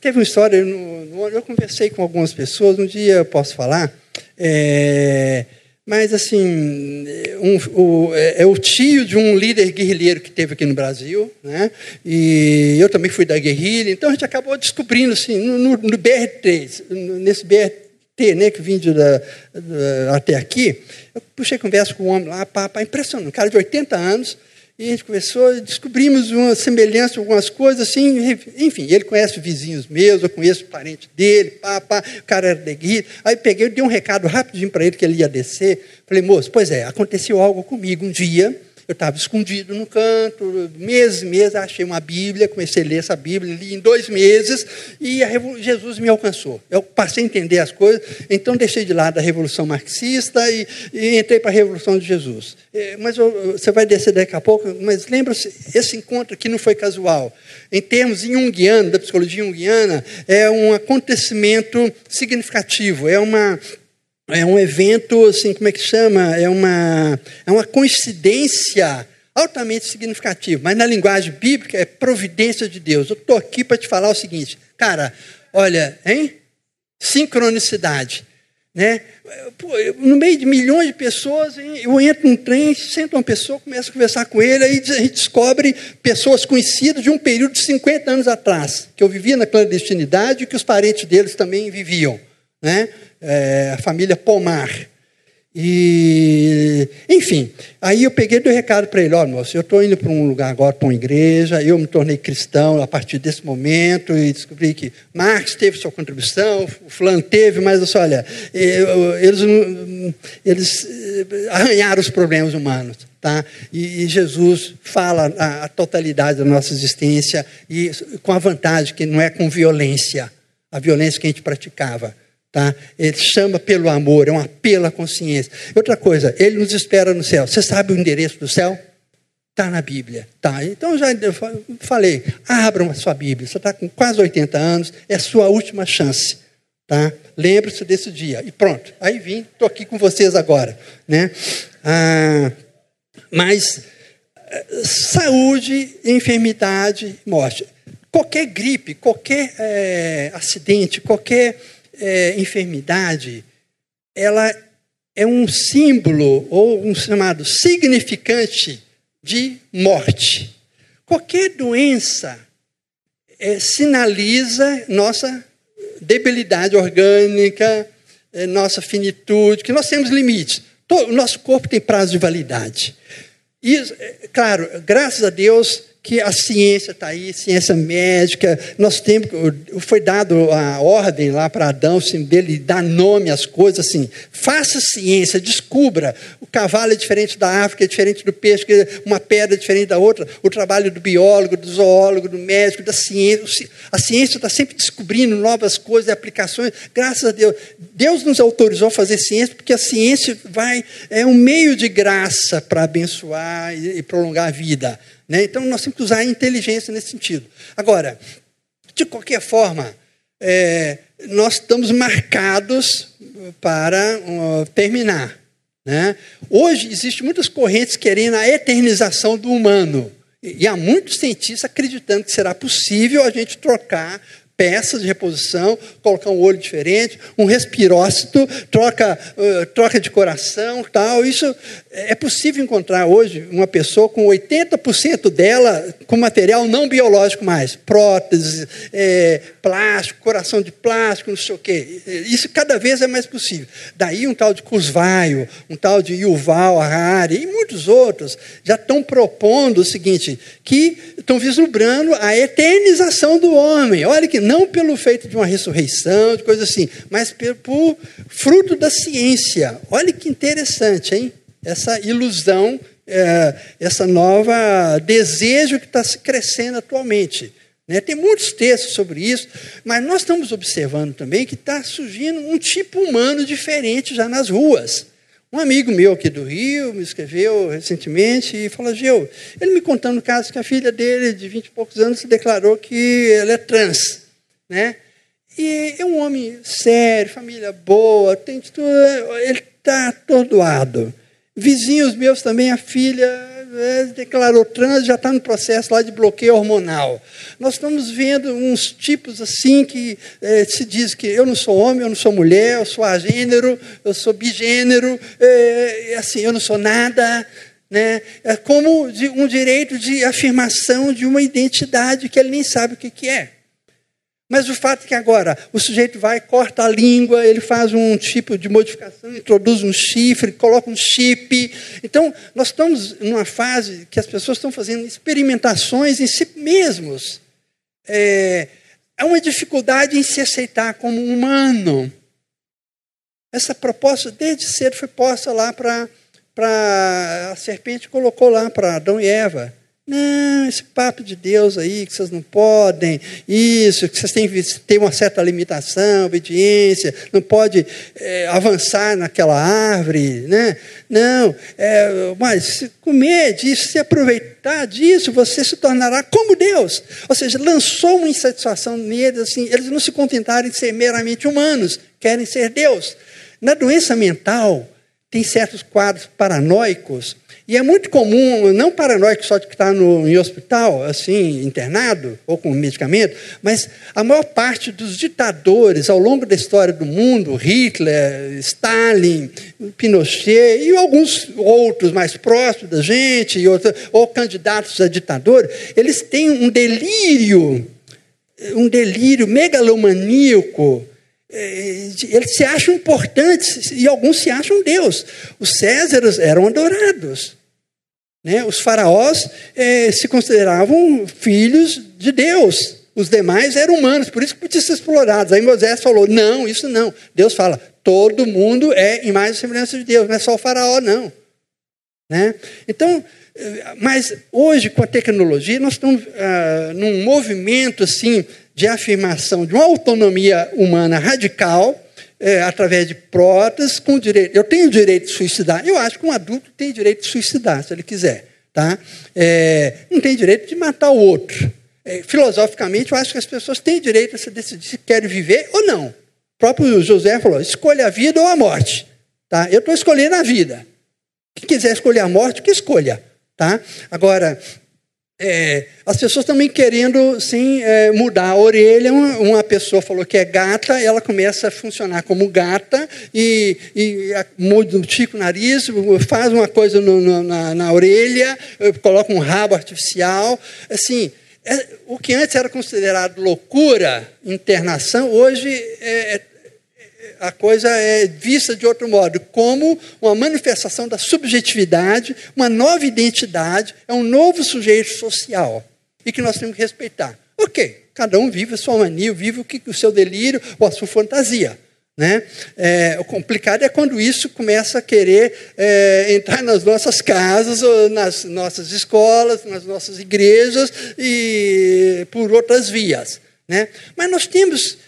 teve uma história, eu conversei com algumas pessoas, um dia eu posso falar. É, mas, assim, um, o, é, é, o tio de um líder guerrilheiro que teve aqui no Brasil, né? E eu também fui da guerrilha, então a gente acabou descobrindo, assim, no, no, no BR3, nesse BRT, né, que vim de, da, da, até aqui, eu puxei conversa com um homem lá, pá, pá, impressionante, um cara de 80 anos, e a gente conversou, descobrimos uma semelhança, algumas coisas assim, enfim, ele conhece vizinhos meus, eu conheço parente dele, pá, pá, o cara era de guia. Aí peguei, dei um recado rapidinho para ele que ele ia descer. Falei, moço, pois é, aconteceu algo comigo um dia eu estava escondido no canto, meses e meses, achei uma Bíblia, comecei a ler essa Bíblia, li em dois meses, e Jesus me alcançou. Eu passei a entender as coisas, então deixei de lado a Revolução Marxista e, e entrei para a Revolução de Jesus. É, mas eu, você vai descer daqui a pouco, mas lembra-se, esse encontro aqui não foi casual. Em termos junguianos, da psicologia junguiana, é um acontecimento significativo, é uma é um evento, assim, como é que chama? É uma, é uma coincidência altamente significativa. Mas na linguagem bíblica é providência de Deus. Eu estou aqui para te falar o seguinte, cara, olha, hein? Sincronicidade. Né? Pô, no meio de milhões de pessoas, eu entro num trem, sento uma pessoa, começo a conversar com ele, aí a gente descobre pessoas conhecidas de um período de 50 anos atrás, que eu vivia na clandestinidade e que os parentes deles também viviam. Né? É, a família Pomar. E, enfim, aí eu peguei do recado para ele: olha, moço, eu estou indo para um lugar agora, para uma igreja, eu me tornei cristão a partir desse momento e descobri que Marx teve sua contribuição, o Fulano teve, mas olha, eles, eles eh, arranharam os problemas humanos. Tá? E, Jesus fala a, a totalidade da nossa existência e com a vantagem que não é com violência, a violência que a gente praticava Tá? Ele chama pelo amor, é um apelo à consciência. Outra coisa, ele nos espera no céu. Você sabe o endereço do céu? Está na Bíblia. Tá? Então, já falei, abram a sua Bíblia. Você está com quase 80 anos, é sua última chance. Tá? Lembre-se desse dia. E pronto, aí vim, estou aqui com vocês agora. Né? Ah, mas saúde, enfermidade, morte. Qualquer gripe, qualquer é, acidente, qualquer é, enfermidade, ela é um símbolo ou um chamado significante de morte. Qualquer doença é, sinaliza nossa debilidade orgânica, é, nossa finitude, que nós temos limites. Todo, o nosso corpo tem prazo de validade. E, é, claro, graças a Deus, que a ciência está aí, ciência médica. Nós temos, foi dado a ordem lá para Adão, assim, dele dar nome às coisas, assim, faça ciência, descubra. O cavalo é diferente da África, é diferente do peixe, uma pedra é diferente da outra. O trabalho do biólogo, do zoólogo, do médico, da ciência. A ciência está sempre descobrindo novas coisas, aplicações. Graças a Deus. Deus nos autorizou a fazer ciência, porque a ciência vai, é um meio de graça para abençoar e, e prolongar a vida. Né? Então, nós temos que usar a inteligência nesse sentido. Agora, de qualquer forma, é, nós estamos marcados para uh, terminar. Né? Hoje, existem muitas correntes querendo a eternização do humano. E há muitos cientistas acreditando que será possível a gente trocar peças de reposição, colocar um olho diferente, um respirócito, troca, uh, troca de coração, tal. Isso é possível encontrar hoje uma pessoa com 80% dela com material não biológico mais, prótese, é, plástico, coração de plástico, não sei o quê. Isso cada vez é mais possível. Daí um tal de Cusvaio, um tal de Yuval Harari e muitos outros já estão propondo o seguinte, que estão vislumbrando a eternização do homem. Olha que não pelo feito de uma ressurreição, de coisa assim, mas por fruto da ciência. Olha que interessante, hein? Essa ilusão, é, essa nova desejo que está se crescendo atualmente. Né? Tem muitos textos sobre isso, mas nós estamos observando também que está surgindo um tipo humano diferente já nas ruas. Um amigo meu aqui do Rio me escreveu recentemente e falou, Gil, ele me contando o caso que a filha dele, de vinte e poucos anos, se declarou que ela é trans. Né? E é um homem sério, família boa, tem tudo, ele está atordoado. Vizinhos meus também, a filha é, declarou trans, já está no processo lá de bloqueio hormonal. Nós estamos vendo uns tipos assim que é, se diz que eu não sou homem, eu não sou mulher, eu sou agênero, eu sou bigênero, é, assim, eu não sou nada. Né? É como um direito de afirmação de uma identidade que ele nem sabe o que, que é. Mas o fato é que agora o sujeito vai, corta a língua, ele faz um tipo de modificação, introduz um chifre, coloca um chip. Então, nós estamos numa fase que as pessoas estão fazendo experimentações em si mesmos. É, uma dificuldade em se aceitar como humano. Essa proposta, desde cedo, foi posta lá para. A serpente colocou lá para Adão e Eva. Não, esse papo de Deus aí, que vocês não podem, isso, que vocês têm ter uma certa limitação, obediência, não pode é, avançar naquela árvore, né? Não, é, mas comer disso, se aproveitar disso, você se tornará como Deus. Ou seja, lançou uma insatisfação neles, assim, eles não se contentaram em ser meramente humanos, querem ser Deus. Na doença mental, tem certos quadros paranoicos e é muito comum, não paranoico só de que está em hospital, assim, internado, ou com medicamento, mas a maior parte dos ditadores ao longo da história do mundo, Hitler, Stalin, Pinochet e alguns outros mais próximos da gente, outros, ou candidatos a ditador, eles têm um delírio, um delírio megalomaníaco, eles se acham importantes e alguns se acham Deus. Os Césares eram adorados. Né? Os faraós eh, se consideravam filhos de Deus. Os demais eram humanos, por isso que podiam ser explorados. Aí Moisés falou: não, isso não. Deus fala: todo mundo é imagem e semelhança de Deus, não é só o faraó, não. Né? Então, eh, mas hoje, com a tecnologia, nós estamos ah, num movimento assim de afirmação de uma autonomia humana radical, é, através de próteses, com direito. Eu tenho direito de suicidar. Eu acho que um adulto tem direito de suicidar, se ele quiser. Tá? É, não tem direito de matar o outro. É, filosoficamente, eu acho que as pessoas têm direito a se decidir se querem viver ou não. O próprio José falou: escolha a vida ou a morte. Tá? Eu estou escolhendo a vida. Quem quiser escolher a morte, que escolha. Tá? Agora, é, as pessoas também querendo sim, é, mudar a orelha. Uma, uma, pessoa falou que é gata, ela começa a funcionar como gata e, e o tico o nariz, faz uma coisa no, no, na, na, orelha, coloca um rabo artificial. Assim, é, o que antes era considerado loucura, internação, hoje é, é a coisa é vista de outro modo, como uma manifestação da subjetividade, uma nova identidade, é um novo sujeito social e que nós temos que respeitar. Ok, cada um vive a sua mania, vive o, que, o seu delírio ou a sua fantasia. Né? É, o complicado é quando isso começa a querer é, entrar nas nossas casas, nas nossas escolas, nas nossas igrejas e por outras vias. Né? Mas nós temos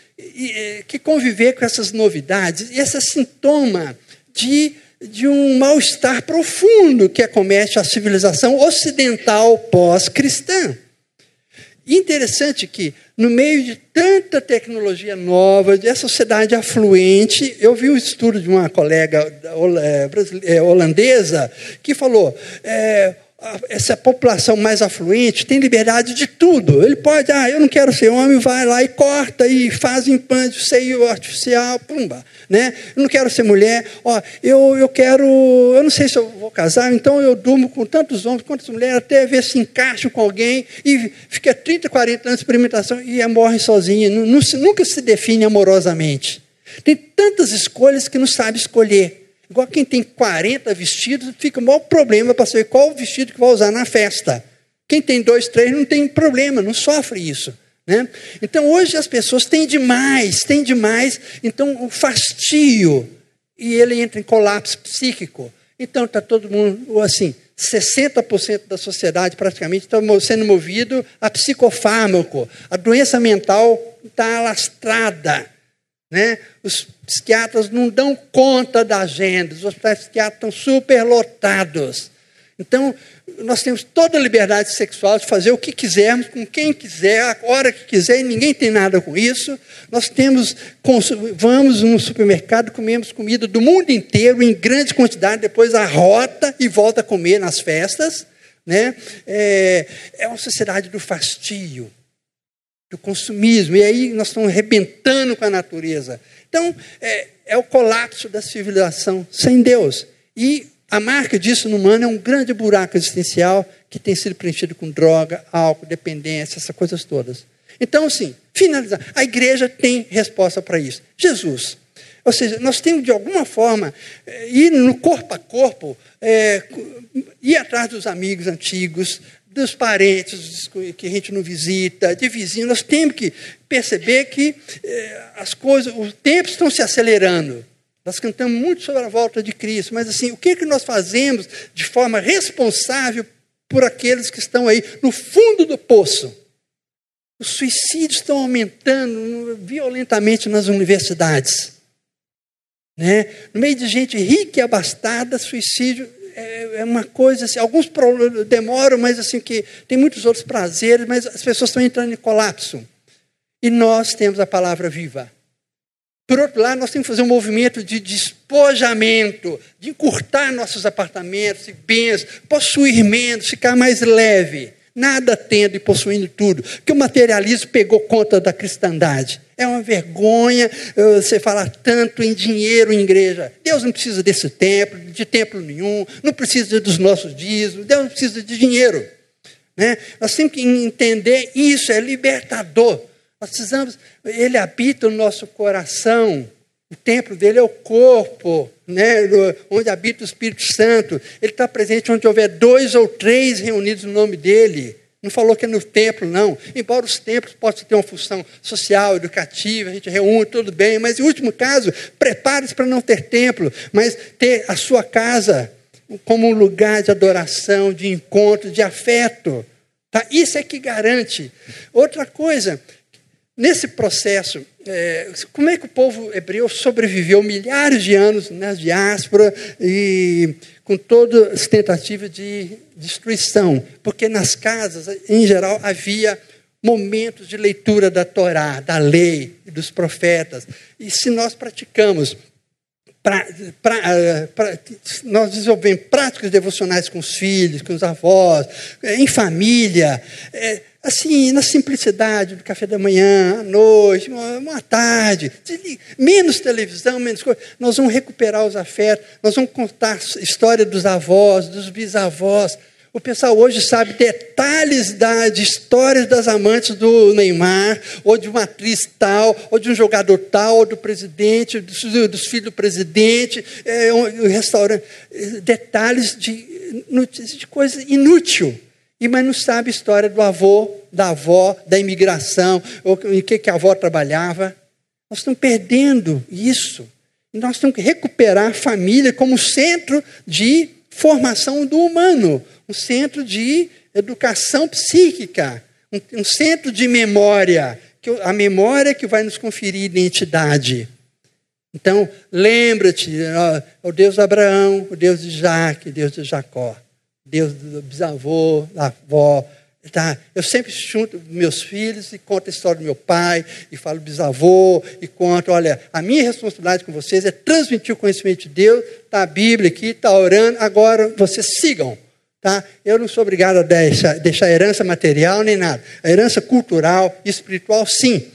que conviver com essas novidades, e esse sintoma de, de um mal-estar profundo que acomete a civilização ocidental pós-cristã. Interessante que, no meio de tanta tecnologia nova, dessa sociedade afluente, eu vi um estudo de uma colega é, holandesa que falou: é, essa população mais afluente tem liberdade de tudo. Ele pode, ah, eu não quero ser homem, vai lá e corta e faz implante, seio artificial, pumba. Né? Eu não quero ser mulher, ó, eu, eu quero, eu não sei se eu vou casar, então eu durmo com tantos homens, quantas mulheres, até ver se encaixa com alguém e fica 30, 40 anos de experimentação e morre sozinha, nunca se define amorosamente. Tem tantas escolhas que não sabe escolher. Igual quem tem 40 vestidos, fica o maior problema para saber qual vestido que vai usar na festa. Quem tem dois, três, não tem problema, não sofre isso. Né? Então hoje as pessoas têm demais, têm demais, então o fastio, e ele entra em colapso psíquico. Então está todo mundo assim, 60% da sociedade praticamente está sendo movido a psicofármaco. A doença mental está alastrada. Né? Os psiquiatras não dão conta da agenda, os hospitais psiquiátricos estão superlotados. Então, nós temos toda a liberdade sexual de fazer o que quisermos, com quem quiser, a hora que quiser, e ninguém tem nada com isso. Nós temos, vamos no supermercado, comemos comida do mundo inteiro em grande quantidade, depois arrota e volta a comer nas festas. Né? É, é uma sociedade do fastio do consumismo. E aí nós estamos arrebentando com a natureza. Então, é, é o colapso da civilização sem Deus. E a marca disso no humano é um grande buraco existencial que tem sido preenchido com droga, álcool, dependência, essas coisas todas. Então, assim, finalizar. A igreja tem resposta para isso. Jesus. Ou seja, nós temos de alguma forma é, ir no corpo a corpo, é, ir atrás dos amigos antigos, dos parentes que a gente não visita, de vizinhos, nós temos que perceber que eh, as coisas, os tempos estão se acelerando. Nós cantamos muito sobre a volta de Cristo, mas assim, o que, é que nós fazemos de forma responsável por aqueles que estão aí no fundo do poço? Os suicídios estão aumentando violentamente nas universidades. Né? No meio de gente rica e abastada, suicídio é, é uma coisa assim, alguns demoram, mas assim que tem muitos outros prazeres, mas as pessoas estão entrando em colapso. E nós temos a palavra viva. Por outro lado, nós temos que fazer um movimento de despojamento, de encurtar nossos apartamentos e bens, possuir menos, ficar mais leve. Nada tendo e possuindo tudo. Que o materialismo pegou conta da cristandade. É uma vergonha eh, você falar tanto em dinheiro em igreja. Deus não precisa desse templo, de templo nenhum, não precisa dos nossos dízimos, Deus não precisa de dinheiro. Né? Nós temos que entender isso, é libertador. Nós precisamos, ele habita no nosso coração. O templo dele é o corpo, né, onde habita o Espírito Santo. Ele está presente onde houver dois ou três reunidos no nome dele. Não falou que é no templo, não. Embora os templos possam ter uma função social, educativa, a gente reúne, tudo bem, mas em último caso, prepare-se para não ter templo, mas ter a sua casa como um lugar de adoração, de encontro, de afeto. Tá? Isso é que garante. Outra coisa, nesse processo, é, como é que o povo hebreu sobreviveu milhares de anos na diáspora e com todas as tentativas de destruição, porque nas casas, em geral, havia momentos de leitura da Torá, da lei e dos profetas. E se nós praticamos, pra, pra, pra, nós desenvolvemos práticas devocionais com os filhos, com os avós, em família, é, assim, na simplicidade do café da manhã, à noite, uma, uma tarde, menos televisão, menos coisa, nós vamos recuperar os afetos, nós vamos contar a história dos avós, dos bisavós. O pessoal hoje sabe detalhes da, de histórias das amantes do Neymar, ou de uma atriz tal, ou de um jogador tal, ou do presidente, dos, dos filhos do presidente, é, um, restaurante. Detalhes de, de coisa inútil. E mas não sabe a história do avô, da avó, da imigração, ou em que, que a avó trabalhava. Nós estamos perdendo isso. E nós temos que recuperar a família como centro de formação do humano, um centro de educação psíquica, um, um centro de memória, que a memória que vai nos conferir identidade. Então, lembra-te, o Deus de Abraão, o Deus de Isaac, o Deus de Jacó. Deus do bisavô, da avó. Tá? Eu sempre junto meus filhos e conto a história do meu pai, e falo bisavô, e conto, olha, a minha responsabilidade com vocês é transmitir o conhecimento de Deus, está a Bíblia aqui, está orando, agora vocês sigam. Tá? Eu não sou obrigado a deixar, deixar herança material nem nada. A herança cultural e espiritual, sim.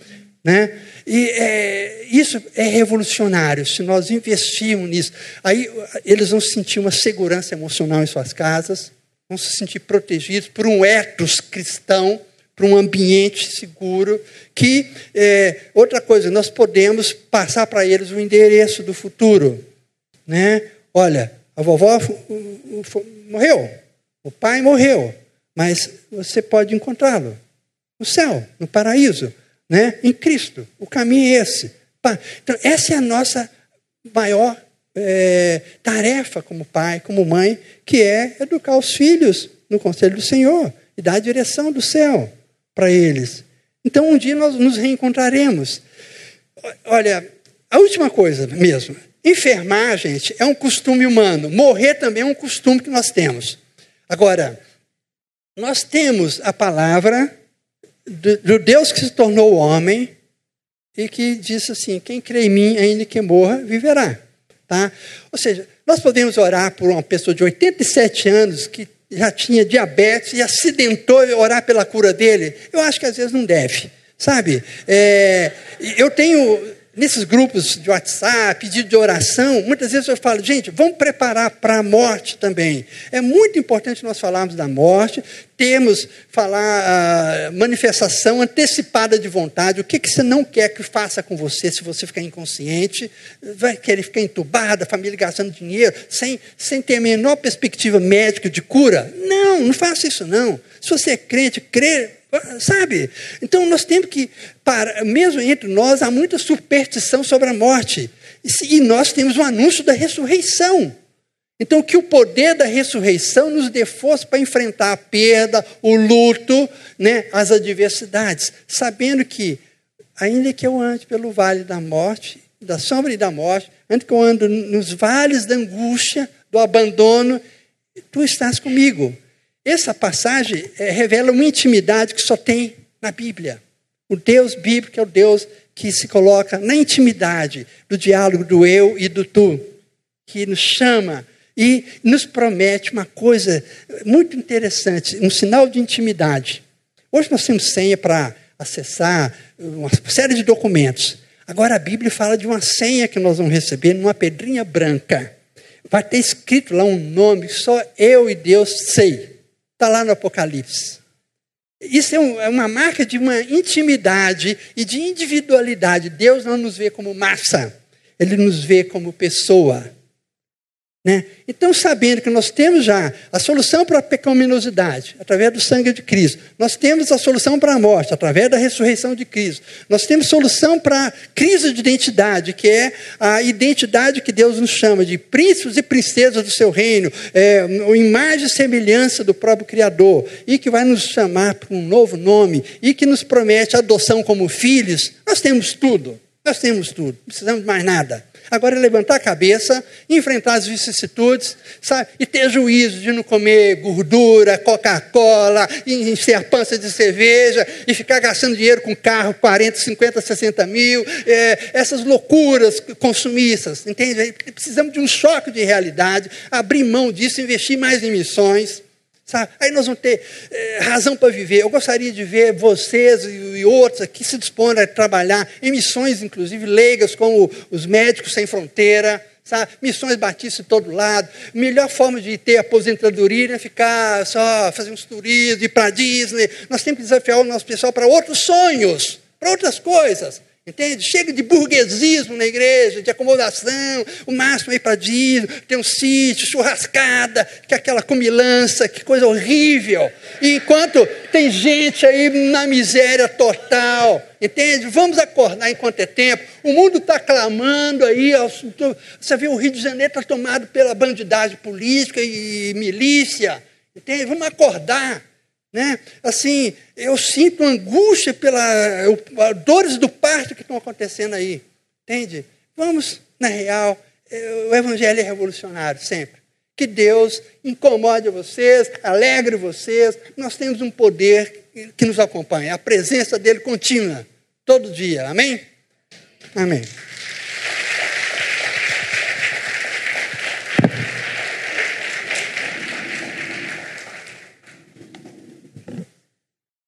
Né? E é, isso é revolucionário, se nós investirmos nisso. Aí eles vão sentir uma segurança emocional em suas casas, vão se sentir protegidos por um ethos cristão, por um ambiente seguro, que, é, outra coisa, nós podemos passar para eles o endereço do futuro. Né? Olha, a vovó morreu, o pai morreu, mas você pode encontrá-lo no céu, no paraíso, né? em Cristo. O caminho é esse. Então, essa é a nossa maior é, tarefa como pai, como mãe, que é educar os filhos no conselho do Senhor e dar a direção do céu para eles. Então, um dia nós nos reencontraremos. Olha, a última coisa mesmo. Enfermar, gente, é um costume humano. Morrer também é um costume que nós temos. Agora, nós temos a palavra do, do Deus que se tornou homem e que disse assim: quem crê em mim, ainda que morra, viverá. Tá? Ou seja, nós podemos orar por uma pessoa de 87 anos que já tinha diabetes e acidentou e orar pela cura dele? Eu acho que às vezes não deve. Sabe? É, eu tenho nesses grupos de WhatsApp, pedido de oração, muitas vezes eu falo, gente, vamos preparar para a morte também. É muito importante nós falarmos da morte, temos falar ah, manifestação antecipada de vontade, o que, que você não quer que faça com você se você ficar inconsciente, vai querer ficar entubado, a família gastando dinheiro, sem, sem ter a menor perspectiva médica de cura? Não, não faça isso não. Se você é crente, crê Sabe? Então nós temos que, para, mesmo entre nós, há muita superstição sobre a morte. E nós temos o um anúncio da ressurreição. Então, que o poder da ressurreição nos dê força para enfrentar a perda, o luto, né, as adversidades, sabendo que, ainda que eu ande pelo vale da morte, da sombra e da morte, ainda que eu ando nos vales da angústia, do abandono, tu estás comigo. Essa passagem é, revela uma intimidade que só tem na Bíblia. O Deus bíblico é o Deus que se coloca na intimidade do diálogo do eu e do tu, que nos chama e nos promete uma coisa muito interessante, um sinal de intimidade. Hoje nós temos senha para acessar uma série de documentos. Agora a Bíblia fala de uma senha que nós vamos receber numa pedrinha branca. Vai ter escrito lá um nome só eu e Deus sei. Está lá no Apocalipse. Isso é, um, é, uma marca de uma intimidade e de individualidade. Deus não nos vê como massa, Ele nos vê como pessoa. Né? Então, sabendo que nós temos já a solução para a pecaminosidade, através do sangue de Cristo, nós temos a solução para a morte, através da ressurreição de Cristo, nós temos solução para a crise de identidade, que é a identidade que Deus nos chama de príncipes e princesas do seu reino, é, imagem e semelhança do próprio Criador, e que vai nos chamar para um novo nome, e que nos promete adoção como filhos, nós temos tudo, nós temos tudo, não precisamos mais nada. Agora é levantar a cabeça, enfrentar as vicissitudes, sabe? E ter juízo de não comer gordura, Coca-Cola, encher a pança de cerveja e ficar gastando dinheiro com carro 40, 50, 60 mil, é, essas loucuras consumistas, entende? Precisamos de um choque de realidade, abrir mão disso, investir mais em missões. Sabe? Aí nós vamos ter é, razão para viver. Eu gostaria de ver vocês e, e outros aqui se dispõem a trabalhar em missões, inclusive leigas, como os Médicos Sem Fronteira, sabe? missões batistas de todo lado. Melhor forma de ter aposentadoria é ficar só fazer uns turismos, ir para Disney. Nós temos que desafiar o nosso pessoal para outros sonhos, para outras coisas. Entende? Chega de burguesismo na igreja, de acomodação, o máximo aí para Disney, tem um sítio, churrascada, que é aquela comilança, que coisa horrível. E enquanto tem gente aí na miséria total, entende? Vamos acordar enquanto é tempo. O mundo está clamando aí, você vê o Rio de Janeiro está tomado pela bandidagem política e milícia, entende? Vamos acordar. Né? Assim, eu sinto angústia pelas dores do parto que estão acontecendo aí. Entende? Vamos, na real, é, o evangelho é revolucionário sempre. Que Deus incomode vocês, alegre vocês. Nós temos um poder que nos acompanha, a presença dele contínua, todo dia. Amém? Amém.